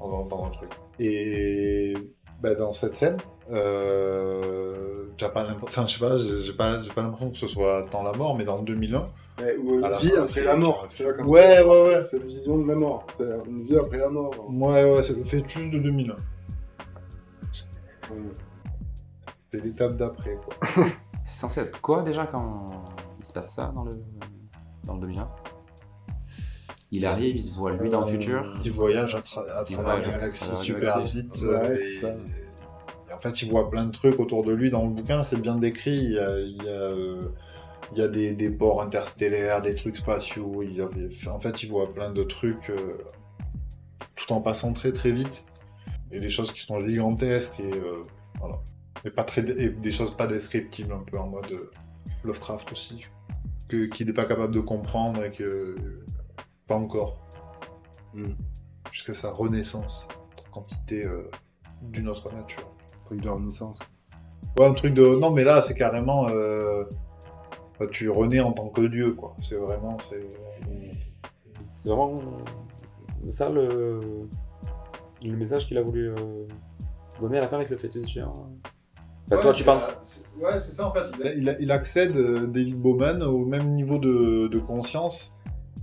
dans un, dans un truc. Et bah, dans cette scène, euh, t'as pas l'impression, enfin, je sais pas, j'ai pas, j'ai pas l'impression que ce soit dans la mort, mais dans 2001. Mais, ou à la vie fin, après c'est- la mort. Ouais, ouais, ouais. Cette vision de la mort. Une vie après la mort. Ouais, ouais, ça fait juste de 2001. Ouais. C'était l'étape d'après, quoi. C'est censé être quoi déjà quand il se passe ça dans le, dans le 2001 Il arrive, il se voit lui dans le futur. Il voyage à, tra- à Il travers la galaxie super vite. Ouais, euh, c'est ça. et, et en fait, il voit plein de trucs autour de lui dans le bouquin, c'est bien décrit. Il y a, il y a, euh, il y a des, des ports interstellaires, des trucs spatiaux. Il y en fait, il voit plein de trucs euh, tout en passant très très vite. Et des choses qui sont gigantesques et euh, voilà. Mais pas très, et des choses pas descriptibles, un peu en mode euh, Lovecraft aussi. Qu'il n'est pas capable de comprendre et que. Pas encore Hmm. jusqu'à sa renaissance, quantité d'une autre nature. Truc de renaissance. Ouais, un truc de. Non, mais là, c'est carrément. Tu renais en tant que dieu, quoi. C'est vraiment. C'est... C'est vraiment ça le, le message qu'il a voulu euh, donner à la fin avec le fœtus géant. Enfin, toi, tu penses Ouais, c'est ça, en fait. Il, a- il a- il accède, euh, David Bowman, au même niveau de, de conscience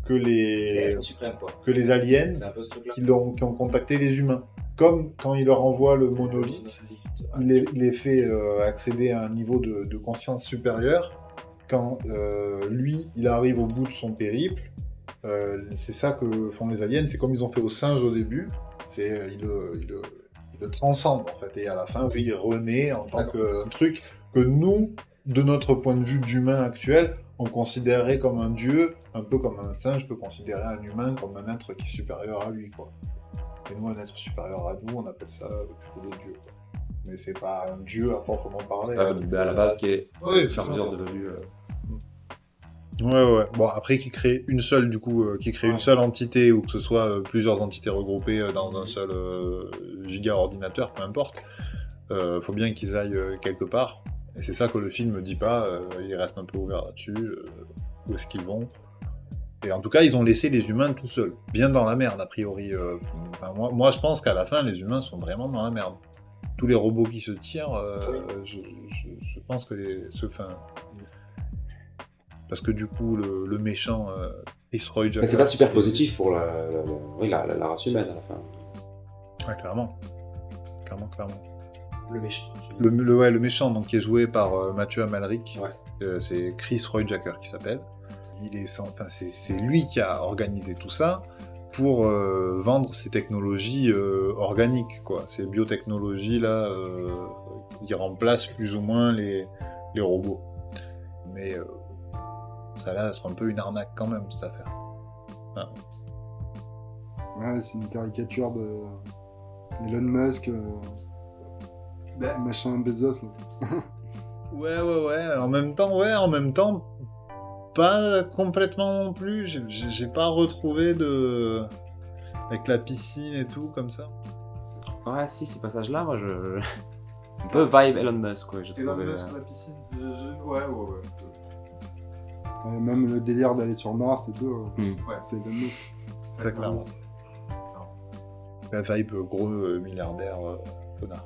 que les, suprême quoi. que les aliens un peu ce truc-là. qui, ont contacté les humains. Comme quand il leur envoie le monolithe, il les, il les fait euh, accéder à un niveau de, de conscience supérieur. Quand euh, lui, il arrive au bout de son périple, euh, c'est ça que font les aliens. C'est comme ils ont fait au singe au début. C'est euh, ils le, ils ils le transcendent en fait. Et à la fin, oui, il renaît en tant qu'un truc que nous, de notre point de vue d'humain actuel, on considérerait comme un dieu, un peu comme un singe peut considérer un humain comme un être qui est supérieur à lui, quoi. Et nous, un être supérieur à nous, on appelle ça plutôt des dieux. quoi. Mais c'est pas un dieu à proprement parler. À la base, qui est Ouais, au fur et à c'est mesure devenu. euh, Ouais, ouais. Bon, après, qui crée une seule, du coup, euh, qui crée une seule entité, ou que ce soit euh, plusieurs entités regroupées euh, dans un seul giga ordinateur, peu importe, faut bien qu'ils aillent quelque part. Et c'est ça que le film dit pas, il reste un peu ouvert là-dessus, où est-ce qu'ils vont. Et en tout cas, ils ont laissé les humains tout seuls, bien dans la merde, a priori. Enfin, moi, moi, je pense qu'à la fin, les humains sont vraiment dans la merde. Tous les robots qui se tirent, je, je- je pense que les, ceux, enfin, parce que du coup, le, le méchant, euh, Chris Roy Mais Jacques, c'est pas super positif pour la, la- la- oui, la, la- la race humaine à la fin. Ouais, clairement. Clairement, clairement. Le méchant. Le, le- ouais, le méchant, donc, qui est joué par euh, Mathieu Amalric, Ouais. euh, c'est Chris Roy Jacker qui s'appelle. Il est sans- enfin, c'est, c'est lui qui a organisé tout ça pour euh, vendre ces technologies euh, organiques, quoi. Ces biotechnologies là euh, qui remplacent plus ou moins les, les robots. Mais euh, ça a l'air d'être un peu une arnaque quand même cette affaire. Ouais, c'est une caricature de Elon Musk, euh, Ben. machin Bezos. Ouais, ouais, ouais. En même temps, ouais, en même temps, pas complètement non plus. J'ai- pas retrouvé de. Avec la piscine et tout, comme ça. Ouais, si, ces passages-là, moi, je. Un peu vibe Elon Musk, quoi. J'ai Elon trouvé. Musk sur la piscine. je- je- Ouais, ouais, ouais. Ouais, même le délire d'aller sur Mars et tout, euh, Hmm. Ouais. c'est Elon Musk. C'est clairement. La vibe gros euh, milliardaire euh, connard.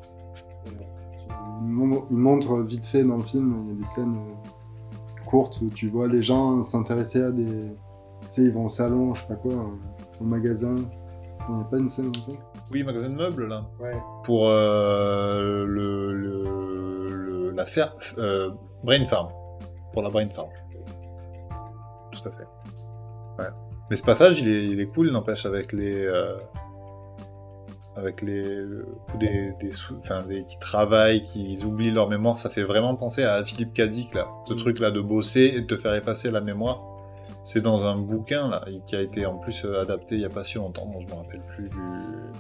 Il mon- il montre vite fait dans le film, il y a des scènes euh, courtes où tu vois les gens s'intéresser à des. Tu sais, ils vont au salon, je sais pas quoi, euh, au magasin. Il n'y a pas une scène comme ça? Oui, magasin de meubles, là. Ouais. Pour euh, le, le, le- la fer- euh, Brain Farm. Pour la Brain Farm. Tout à fait. Ouais. Mais ce passage, il est, il est cool, n'empêche, avec les. euh, avec les. le coup des, des, enfin, des- qui travaillent, qui oublient leur mémoire, ça fait vraiment penser à Philippe Cadic, là. Ce Mm. truc-là de bosser et de te faire effacer la mémoire. C'est dans un bouquin, là, qui a été en plus euh, adapté il y a pas si longtemps, dont je me rappelle plus du.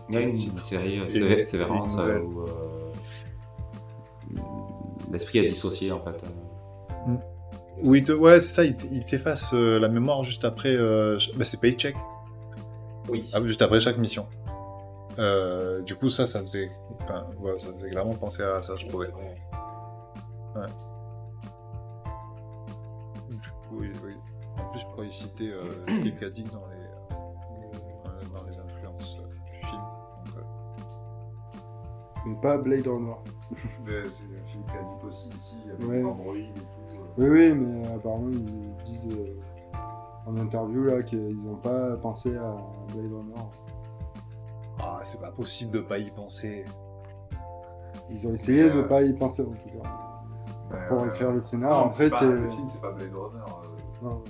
Il y a une série, euh, Sévérance, une euh, nouvelle. où euh, l'esprit est dissocié, en fait. Oui, te- ouais, c'est ça, il t'efface euh, la mémoire juste après. euh, bah, c'est Paycheck, Oui. ah, juste après chaque mission. Euh, du coup, ça, ça faisait, enfin, ouais, ça faisait clairement penser à ça, je trouvais. Du coup, oui, oui. En plus, je pourrais y citer euh, Philippe Cadic dans les, euh, dans les influences euh, du film. Donc, euh, Mais pas Blade Runner. Mais c'est un film Cadic aussi ici, avec Ouais. Android et tout. Oui, oui, mais apparemment ils disent euh, en interview là qu'ils n'ont pas pensé à Blade Runner. Ah, c'est pas possible de pas y penser. Ils ont essayé Mais, de euh, pas y penser en tout cas. Pour écrire le scénar. Non, Après, c'est. Le film, c'est pas Blade Runner. euh, Non.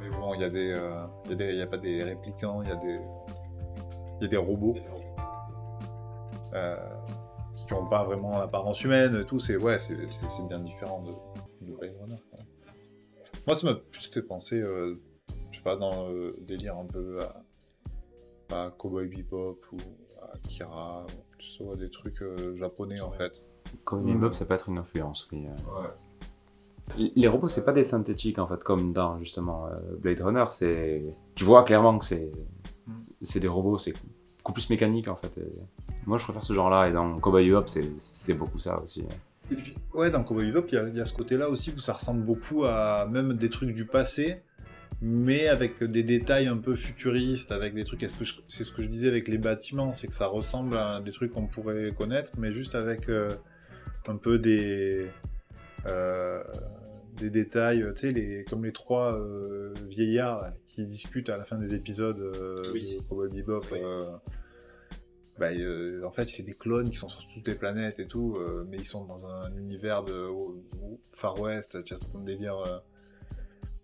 Mais bon. Il y a des, euh, y a des, il y a pas des réplicants, il y a des, il y a des robots qui ont pas vraiment l'apparence humaine et tout. C'est ouais, c'est bien différent de, Moi, ça m'a plus fait penser, euh, je sais pas, dans le délire un peu à, à Cowboy Bebop ou à Kira, ou tout ça, des trucs euh, japonais en fait. Comme Mm. Bob, ça peut être une influence, oui. euh. Ouais. Les robots, c'est pas des synthétiques en fait, comme dans justement euh, Blade Runner. C'est, tu vois clairement que c'est, Mm. c'est des robots, c'est beaucoup plus mécanique en fait. et Moi, je préfère ce genre-là. Et dans Cowboy Bebop, c'est, c'est beaucoup ça aussi. Et puis, ouais, dans Cowboy Bebop, il y a- il y, a ce côté-là aussi où ça ressemble beaucoup à même des trucs du passé, mais avec des détails un peu futuristes, avec des trucs. C'est ce que je disais avec les bâtiments, c'est que ça ressemble à des trucs qu'on pourrait connaître, mais juste avec euh, un peu des. euh, des détails, tu sais, les, comme les trois euh, vieillards là, qui discutent à la fin des épisodes euh, Oui. de Cowboy Bebop. Oui. Bah, euh, en fait, c'est des clones qui sont sur toutes les planètes et tout, euh, mais ils sont dans un univers de au- au Far West, tu as tout un délire euh,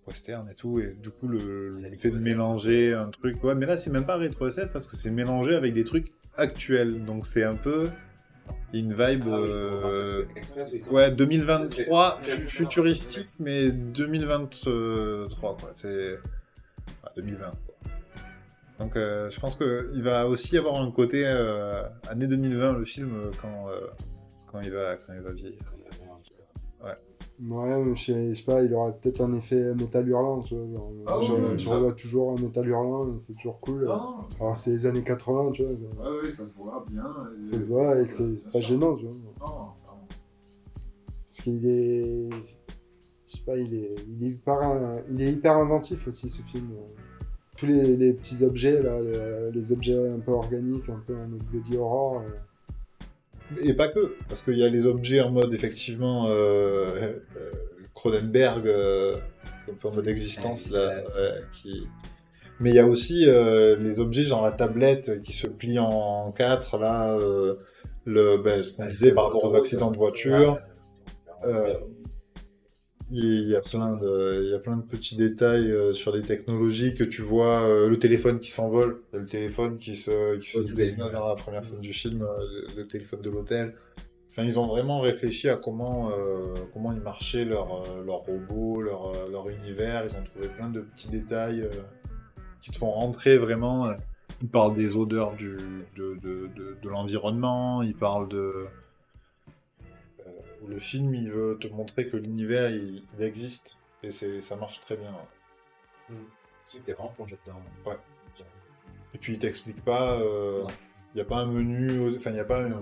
western et tout, et du coup, le, le fait de mélanger un truc. Ouais, mais là, c'est même pas rétro SF parce que c'est mélangé avec des trucs actuels, donc c'est un peu une vibe. euh, Ouais, 2023, fu- futuristique, mais 2023, quoi. C'est. ah, 2020, quoi. Donc, euh, je pense qu'il va aussi avoir un côté euh, année 2020, le film, euh, quand, euh, quand, il, va, quand il va vieillir. Ouais, mais je sais, je sais pas, il aura peut-être un effet métal hurlant, tu vois. genre, Ah je, oui, oui, je revois toujours un métal hurlant, et c'est toujours cool. Non, Alors c'est les années 80, tu vois. ouais, ouais, ça se voit bien. Ça se voit et c'est pas gênant, tu vois. Non, non. Parce qu'il est. Je sais pas, il est, il est, hyper, in- il est hyper inventif aussi ce film. Tous les, les petits objets, là, le- les objets un peu organiques, un peu en mode body horror. euh, Et pas que, parce qu'il y a les objets en mode, effectivement, euh, euh, Cronenberg, euh, un peu en mode existence, là, qui... Mais il y a aussi euh, les objets, genre la tablette qui se plie en quatre, là, euh, le, ben, ce qu'on disait par rapport aux accidents de voiture. Euh, il y a plein de, il y a plein de petits détails euh, sur les technologies que tu vois, euh, le téléphone qui s'envole, le téléphone qui se, qui se Au début. dans la première scène du film, euh, le, le téléphone de l'hôtel. Enfin, ils ont vraiment réfléchi à comment, euh, comment ils marchaient leur, euh, leur robot, leur, euh, leur univers. Ils ont trouvé plein de petits détails euh, qui te font rentrer vraiment. euh. il parle des odeurs du, de, de, de, de l'environnement, il parle de... euh, le film, il veut te montrer que l'univers, il, il existe, et ça marche très bien. C'est que t'es vraiment plongé dedans. Ouais. Et puis il t'explique pas, il Non. n'y a pas un menu, enfin il n'y a pas une,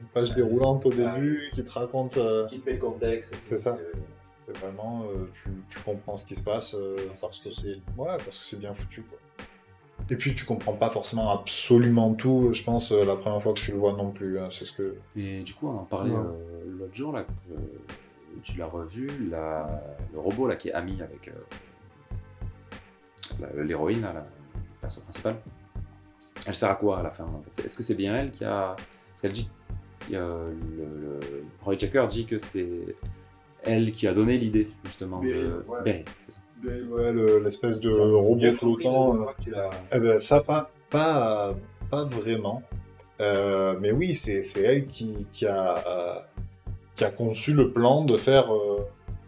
une page déroulante au début qui te raconte... euh, Qui te met le contexte. C'est ça. c'est vraiment, euh, tu, tu comprends ce qui se passe euh, parce que c'est ouais, parce que c'est bien foutu. Quoi. Et puis tu comprends pas forcément absolument tout, je pense, euh, la première fois que tu le vois non plus. hein, c'est ce que... Et du coup, on en parlait euh, l'autre jour, là, que, euh, tu l'as revu, la- le robot là, qui est ami avec euh, la- l'héroïne, là, la personne principale. Elle sert à quoi à la fin Est-ce que c'est bien elle qui a. Parce qu'elle dit. le, le- Roy Jacker dit que c'est elle qui a donné l'idée, justement. De... ouais. Beryl, c'est ça. Ouais, l'espèce de robot flottant. euh, eh ben, ça, pas, pas, pas vraiment. Euh, mais oui, c'est elle qui, qui, a, euh, qui a conçu le plan de faire. euh,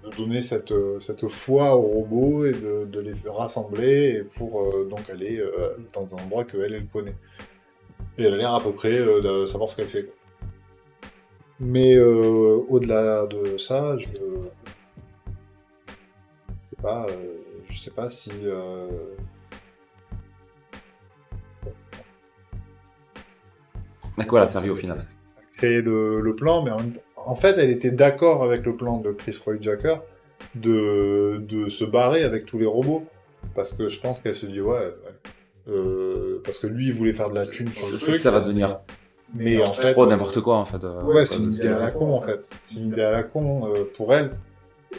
de donner cette, cette foi aux robots et de, de les rassembler pour donc aller dans un endroit qu'elle, elle connaît. Et elle a l'air à peu près de savoir ce qu'elle fait. quoi. Mais au-delà de ça, je sais pas, euh, je sais pas si euh, À quoi elle a servi au final créer le, le plan, mais en, même temps- en fait, elle était d'accord avec le plan de Chris Roy Jacker de, de se barrer avec tous les robots. Parce que je pense qu'elle se dit, ouais, ouais, euh, parce que lui, il voulait faire de la thune sur le truc. Ça va devenir Mais en fait, trop n'importe quoi en fait. euh, Ouais, c'est une idée à la con en fait. C'est une idée à la con euh, pour elle.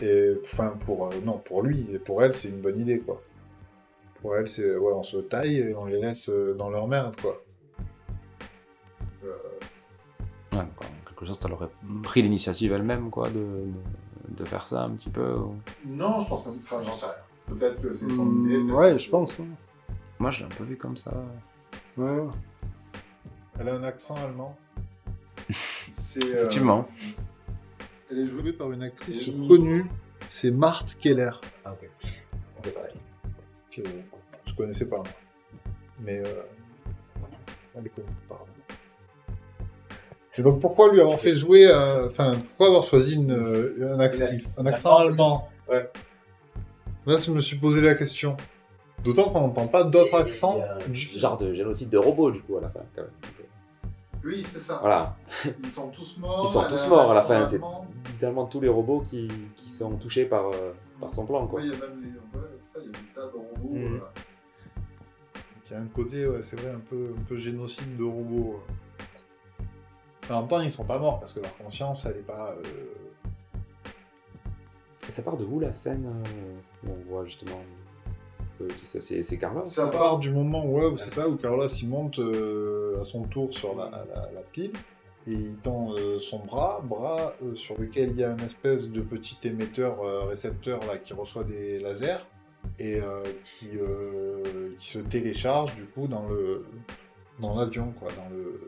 Et enfin pour euh, non pour lui et pour elle c'est une bonne idée quoi. Pour elle c'est ouais on se taille et on les laisse euh, dans leur merde quoi. Ouais, donc, en quelque chose, elle aurait pris l'initiative elle-même, quoi, de, de, de faire ça un petit peu. ou- Non, je pense pas. Enfin, j'en sais rien. Peut-être que c'est son Hmm, idée. ouais, je pense. hein. Moi, je l'ai un peu vu comme ça. Ouais. Elle a un accent allemand. C'est. euh, Effectivement. Elle est jouée par une actrice Oui. connue. C'est Marthe Keller. Ah, ok. C'est pareil. que je connaissais pas. Mais euh, elle est connue par Et donc pourquoi lui avoir fait jouer, euh, enfin pourquoi avoir choisi une, euh, un, accent, un accent allemand Ouais. Là, je me suis posé la question. D'autant qu'on n'entend pas d'autres accents. Il y a un du- genre de génocide de robots, du coup, à la fin, quand même. Oui, c'est ça. Voilà. Ils sont tous morts. Ils sont tous morts à la fin, c'est-. Littéralement tous les robots qui, qui sont touchés par, euh, par son plan, quoi. Oui, il y a même les. Ouais, c'est ça, il y a des tas de robots. Mhm. Il y a un côté, ouais, c'est vrai, un peu, un peu génocide de robots. En même temps, ils sont pas morts parce que leur conscience, elle est pas. euh, Et ça part de où, la scène euh, où on voit, justement... c'est- Carlos Ça part du moment ouais, où c'est ça, où Carlos il monte euh, à son tour sur la, la- la pile et il tend euh, son bras, bras euh, sur lequel il y a une espèce de petit émetteur euh, récepteur là, qui reçoit des lasers et qui, qui se télécharge du coup dans le dans l'avion quoi, dans le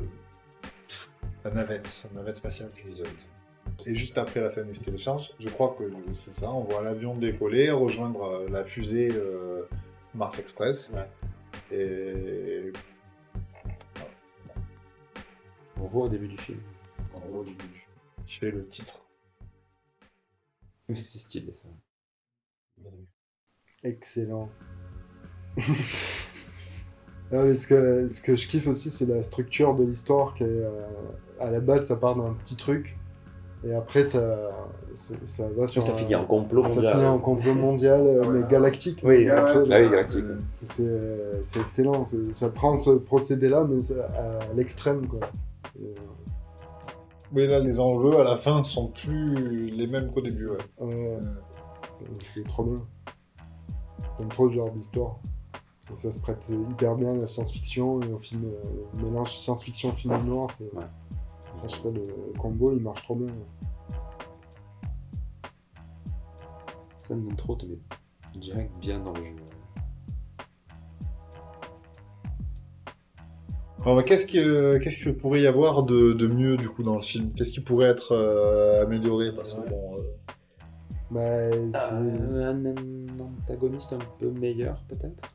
la navette, la navette spatiale. Et juste après la scène se télécharge, je crois que c'est ça, on voit l'avion décoller, rejoindre euh, la fusée euh, Mars Express. Ouais. Et On voit au début du film. en gros, au début, je fais le titre. C'est stylé, ça. Excellent. Oui, ce, que, ce que je kiffe aussi, c'est la structure de l'histoire qui est, euh, à la base, ça part d'un petit truc, et après, ça, ça, ça va sur. Ça un- finit en complot ça mondial. finit en complot mondial, euh, mais galactique. Oui, Ouais, quelque chose. c'est Là, oui, ça, galactique. c'est- euh, excellent. Ça prend ce procédé-là, mais à l'extrême, quoi. Et, euh, Oui, là, les enjeux à la fin sont plus les mêmes qu'au début. Ouais. ouais, c'est trop bien. J'aime trop ce genre d'histoire. Ça se prête hyper bien à la science-fiction et au film, euh, mélange science-fiction film noir. C'est, Ouais. Je sais pas, le combo il marche trop bien. Scène d'intro te met direct bien dans le jeu. Alors, bah, qu'est-ce que qu'est-ce que pourrait y avoir de, de mieux du coup dans le film? Qu'est-ce qui pourrait être euh, amélioré? Parce que bon, euh, Bah, c'est- Euh, un antagoniste un peu meilleur, peut-être?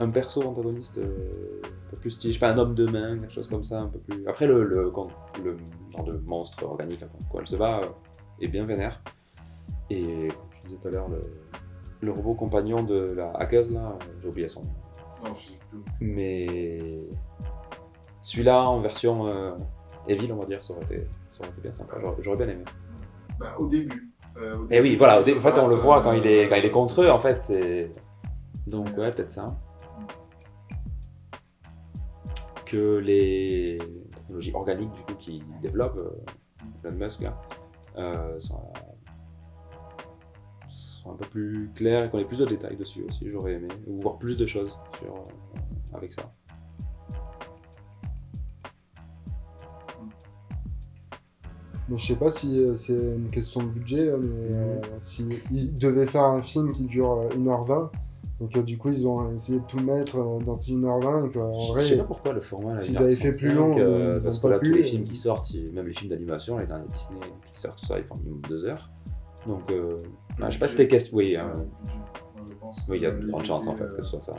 Un perso antagoniste euh, un peu plus stylé, je sais pas, un homme de main, quelque chose comme ça, un peu plus. Après, le, le, quand- le genre de monstre organique, là, quoi elle se bat, euh, est bien vénère. Et comme tu disais tout à l'heure, le, le robot compagnon de la hackeuse, là, j'ai oublié son nom. Non, je sais plus. Mais celui-là, en version euh, Evil, on va dire, ça aurait été, ça aurait été bien sympa, j'aurais bien aimé. Bah, au début. Euh, au Et oui, début, voilà, il dé- se en fait, on le voit quand il est, quand il est contre eux, en fait, c'est. Donc, ouais, peut-être ça. Que les technologies organiques, du coup, qu'il développe, euh, Elon Musk, là, euh, sont, sont un peu plus claires et qu'on ait plus de détails dessus aussi, j'aurais aimé. Ou voir plus de choses sur, euh, avec ça. Mais je sais pas si euh, c'est une question de budget, mais euh, si ils devaient faire un film qui dure euh, 1h20, et que du coup ils ont essayé de tout mettre euh, dans ces 1h20, et qu'en Je- vrai, je sais pas pourquoi le format. s'ils il avaient fait plus 35, long, euh, ils parce que là, tous les euh. films qui sortent, même les films d'animation, les derniers Disney, Pixar, tout ça, ils font minimum deux heures. Donc, euh, ah, je sais pas si c'était question. Oui, Ouais, hein. oui, il y a de grandes chances en fait que ce soit ça.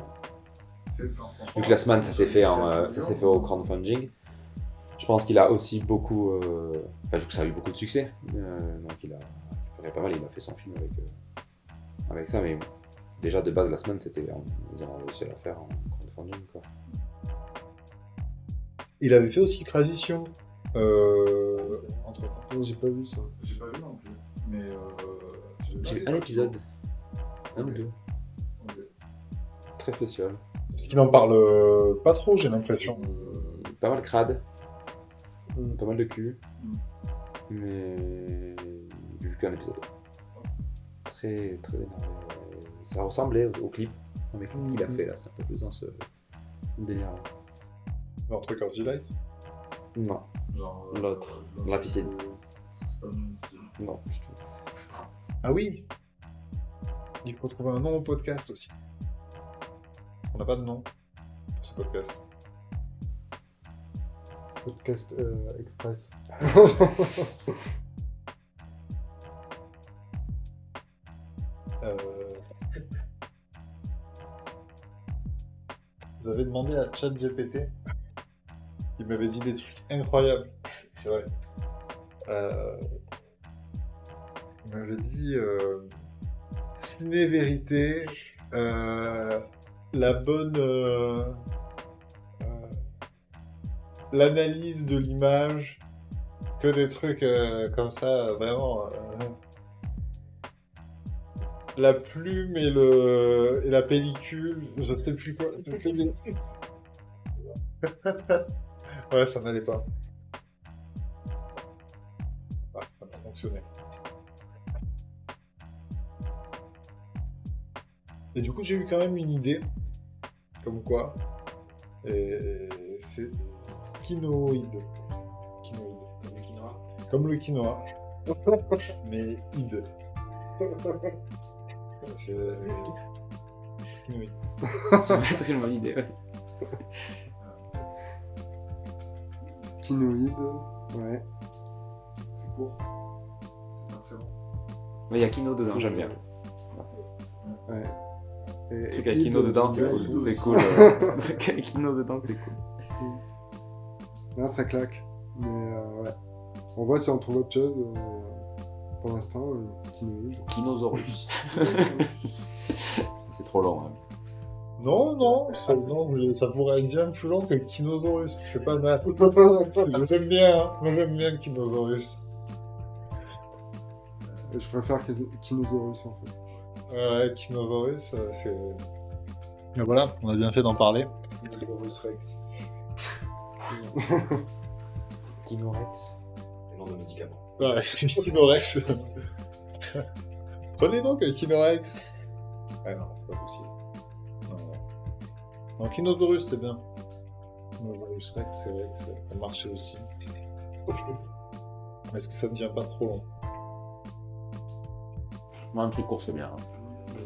que la semaine, ça s'est fait, en, euh, ça s'est fait au crowdfunding. Je pense qu'il a aussi beaucoup. euh, Enfin, du coup, ça a eu beaucoup de succès. Euh, donc, il a récupéré pas mal. Il a fait son film avec, euh, avec ça. Mais déjà, de base, la semaine, c'était. Ils ont réussi à la faire en crowdfunding. Quoi. Il avait fait aussi Crazition. Euh, entre temps. j'ai pas vu ça. J'ai pas vu non plus. Mais. Euh, J'ai vu un épisode. Un ou deux. Très spécial. Parce qu'il en parle euh, pas trop, j'ai l'impression. Euh, Pas mal crade. Mm. Pas mal de cul. Mm. Mais. J'ai vu qu'un épisode. Très, très énervé. Ça ressemblait au, au clip. Avec le clip qu'il a fait là, c'est un peu plus dans ce délire là. Entre Cars Light. Non, Genre. euh, L'autre, euh, dans la piscine. C'est pas le même style. non, je trouve. Ah oui Il faut trouver un nom au podcast aussi. Parce qu'on n'a pas de nom pour ce podcast. Podcast euh, Express. J'avais demandé à ChatGPT. Il m'avait dit des trucs incroyables. C'est vrai. Euh... Il m'avait dit euh... ciné vérité, euh... la bonne euh, l'analyse de l'image, que des trucs comme ça, vraiment. La plume et, le, et la pellicule, je sais plus quoi. ouais, ça n'allait pas. Ah, ça n'a pas fonctionné. Et du coup, j'ai eu quand même une idée. Comme quoi. Et c'est quinoïde. Quinoïde. Comme le quinoa. Mais quinoïde. Ça va être une bonne idée. ouais. Kinoïde. Ouais. C'est court. C'est pas très long. Mais il y a Kino dedans, j'aime bien. Ouais. Et, et avec Kino dedans, c'est cool. c'est- C'est cool. euh, Kino dedans, c'est cool. Non, ça claque. Mais euh, ouais. On voit si on trouve autre chose. euh, pour l'instant, euh. Kinosaurus. c'est trop long. hein. Non, non, ça, non, ça pourrait être bien plus long que le Kinosaurus. C'est pas mal. J'aime bien, hein. moi j'aime bien le Kinosaurus. Et Je préfère que- Kinosaurus en fait. Ouais, Kinosaurus, euh, c'est. Mais voilà, on a bien fait d'en parler. Kinosaurus Rex. Kinorex. Médicament. Ouais, Kinorex. Prenez donc un Kinorex. Ouais, non, c'est pas possible. Non, non. Non, Kinosaurus, c'est bien. Kinosaurus Rex, c'est vrai que ça peut marcher aussi. Est-ce que ça ne devient pas trop long? Moi, un truc court, c'est bien. hein.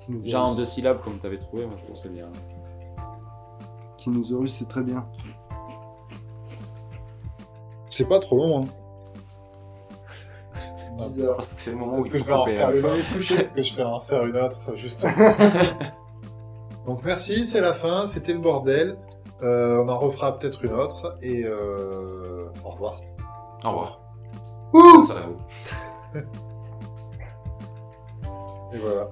Kinosaurus. Genre en deux syllabes, comme t'avais trouvé, moi je trouve que c'est bien. Kinosaurus, c'est très bien. C'est pas trop long, hein. 10 heures. Parce que c'est le moment où il faut couper. faire une autre, que je vais en faire une autre, juste. Donc merci, c'est la fin, c'était le bordel. Euh, on en refera peut-être une autre et euh, au revoir. Au revoir. Ouh. Et voilà.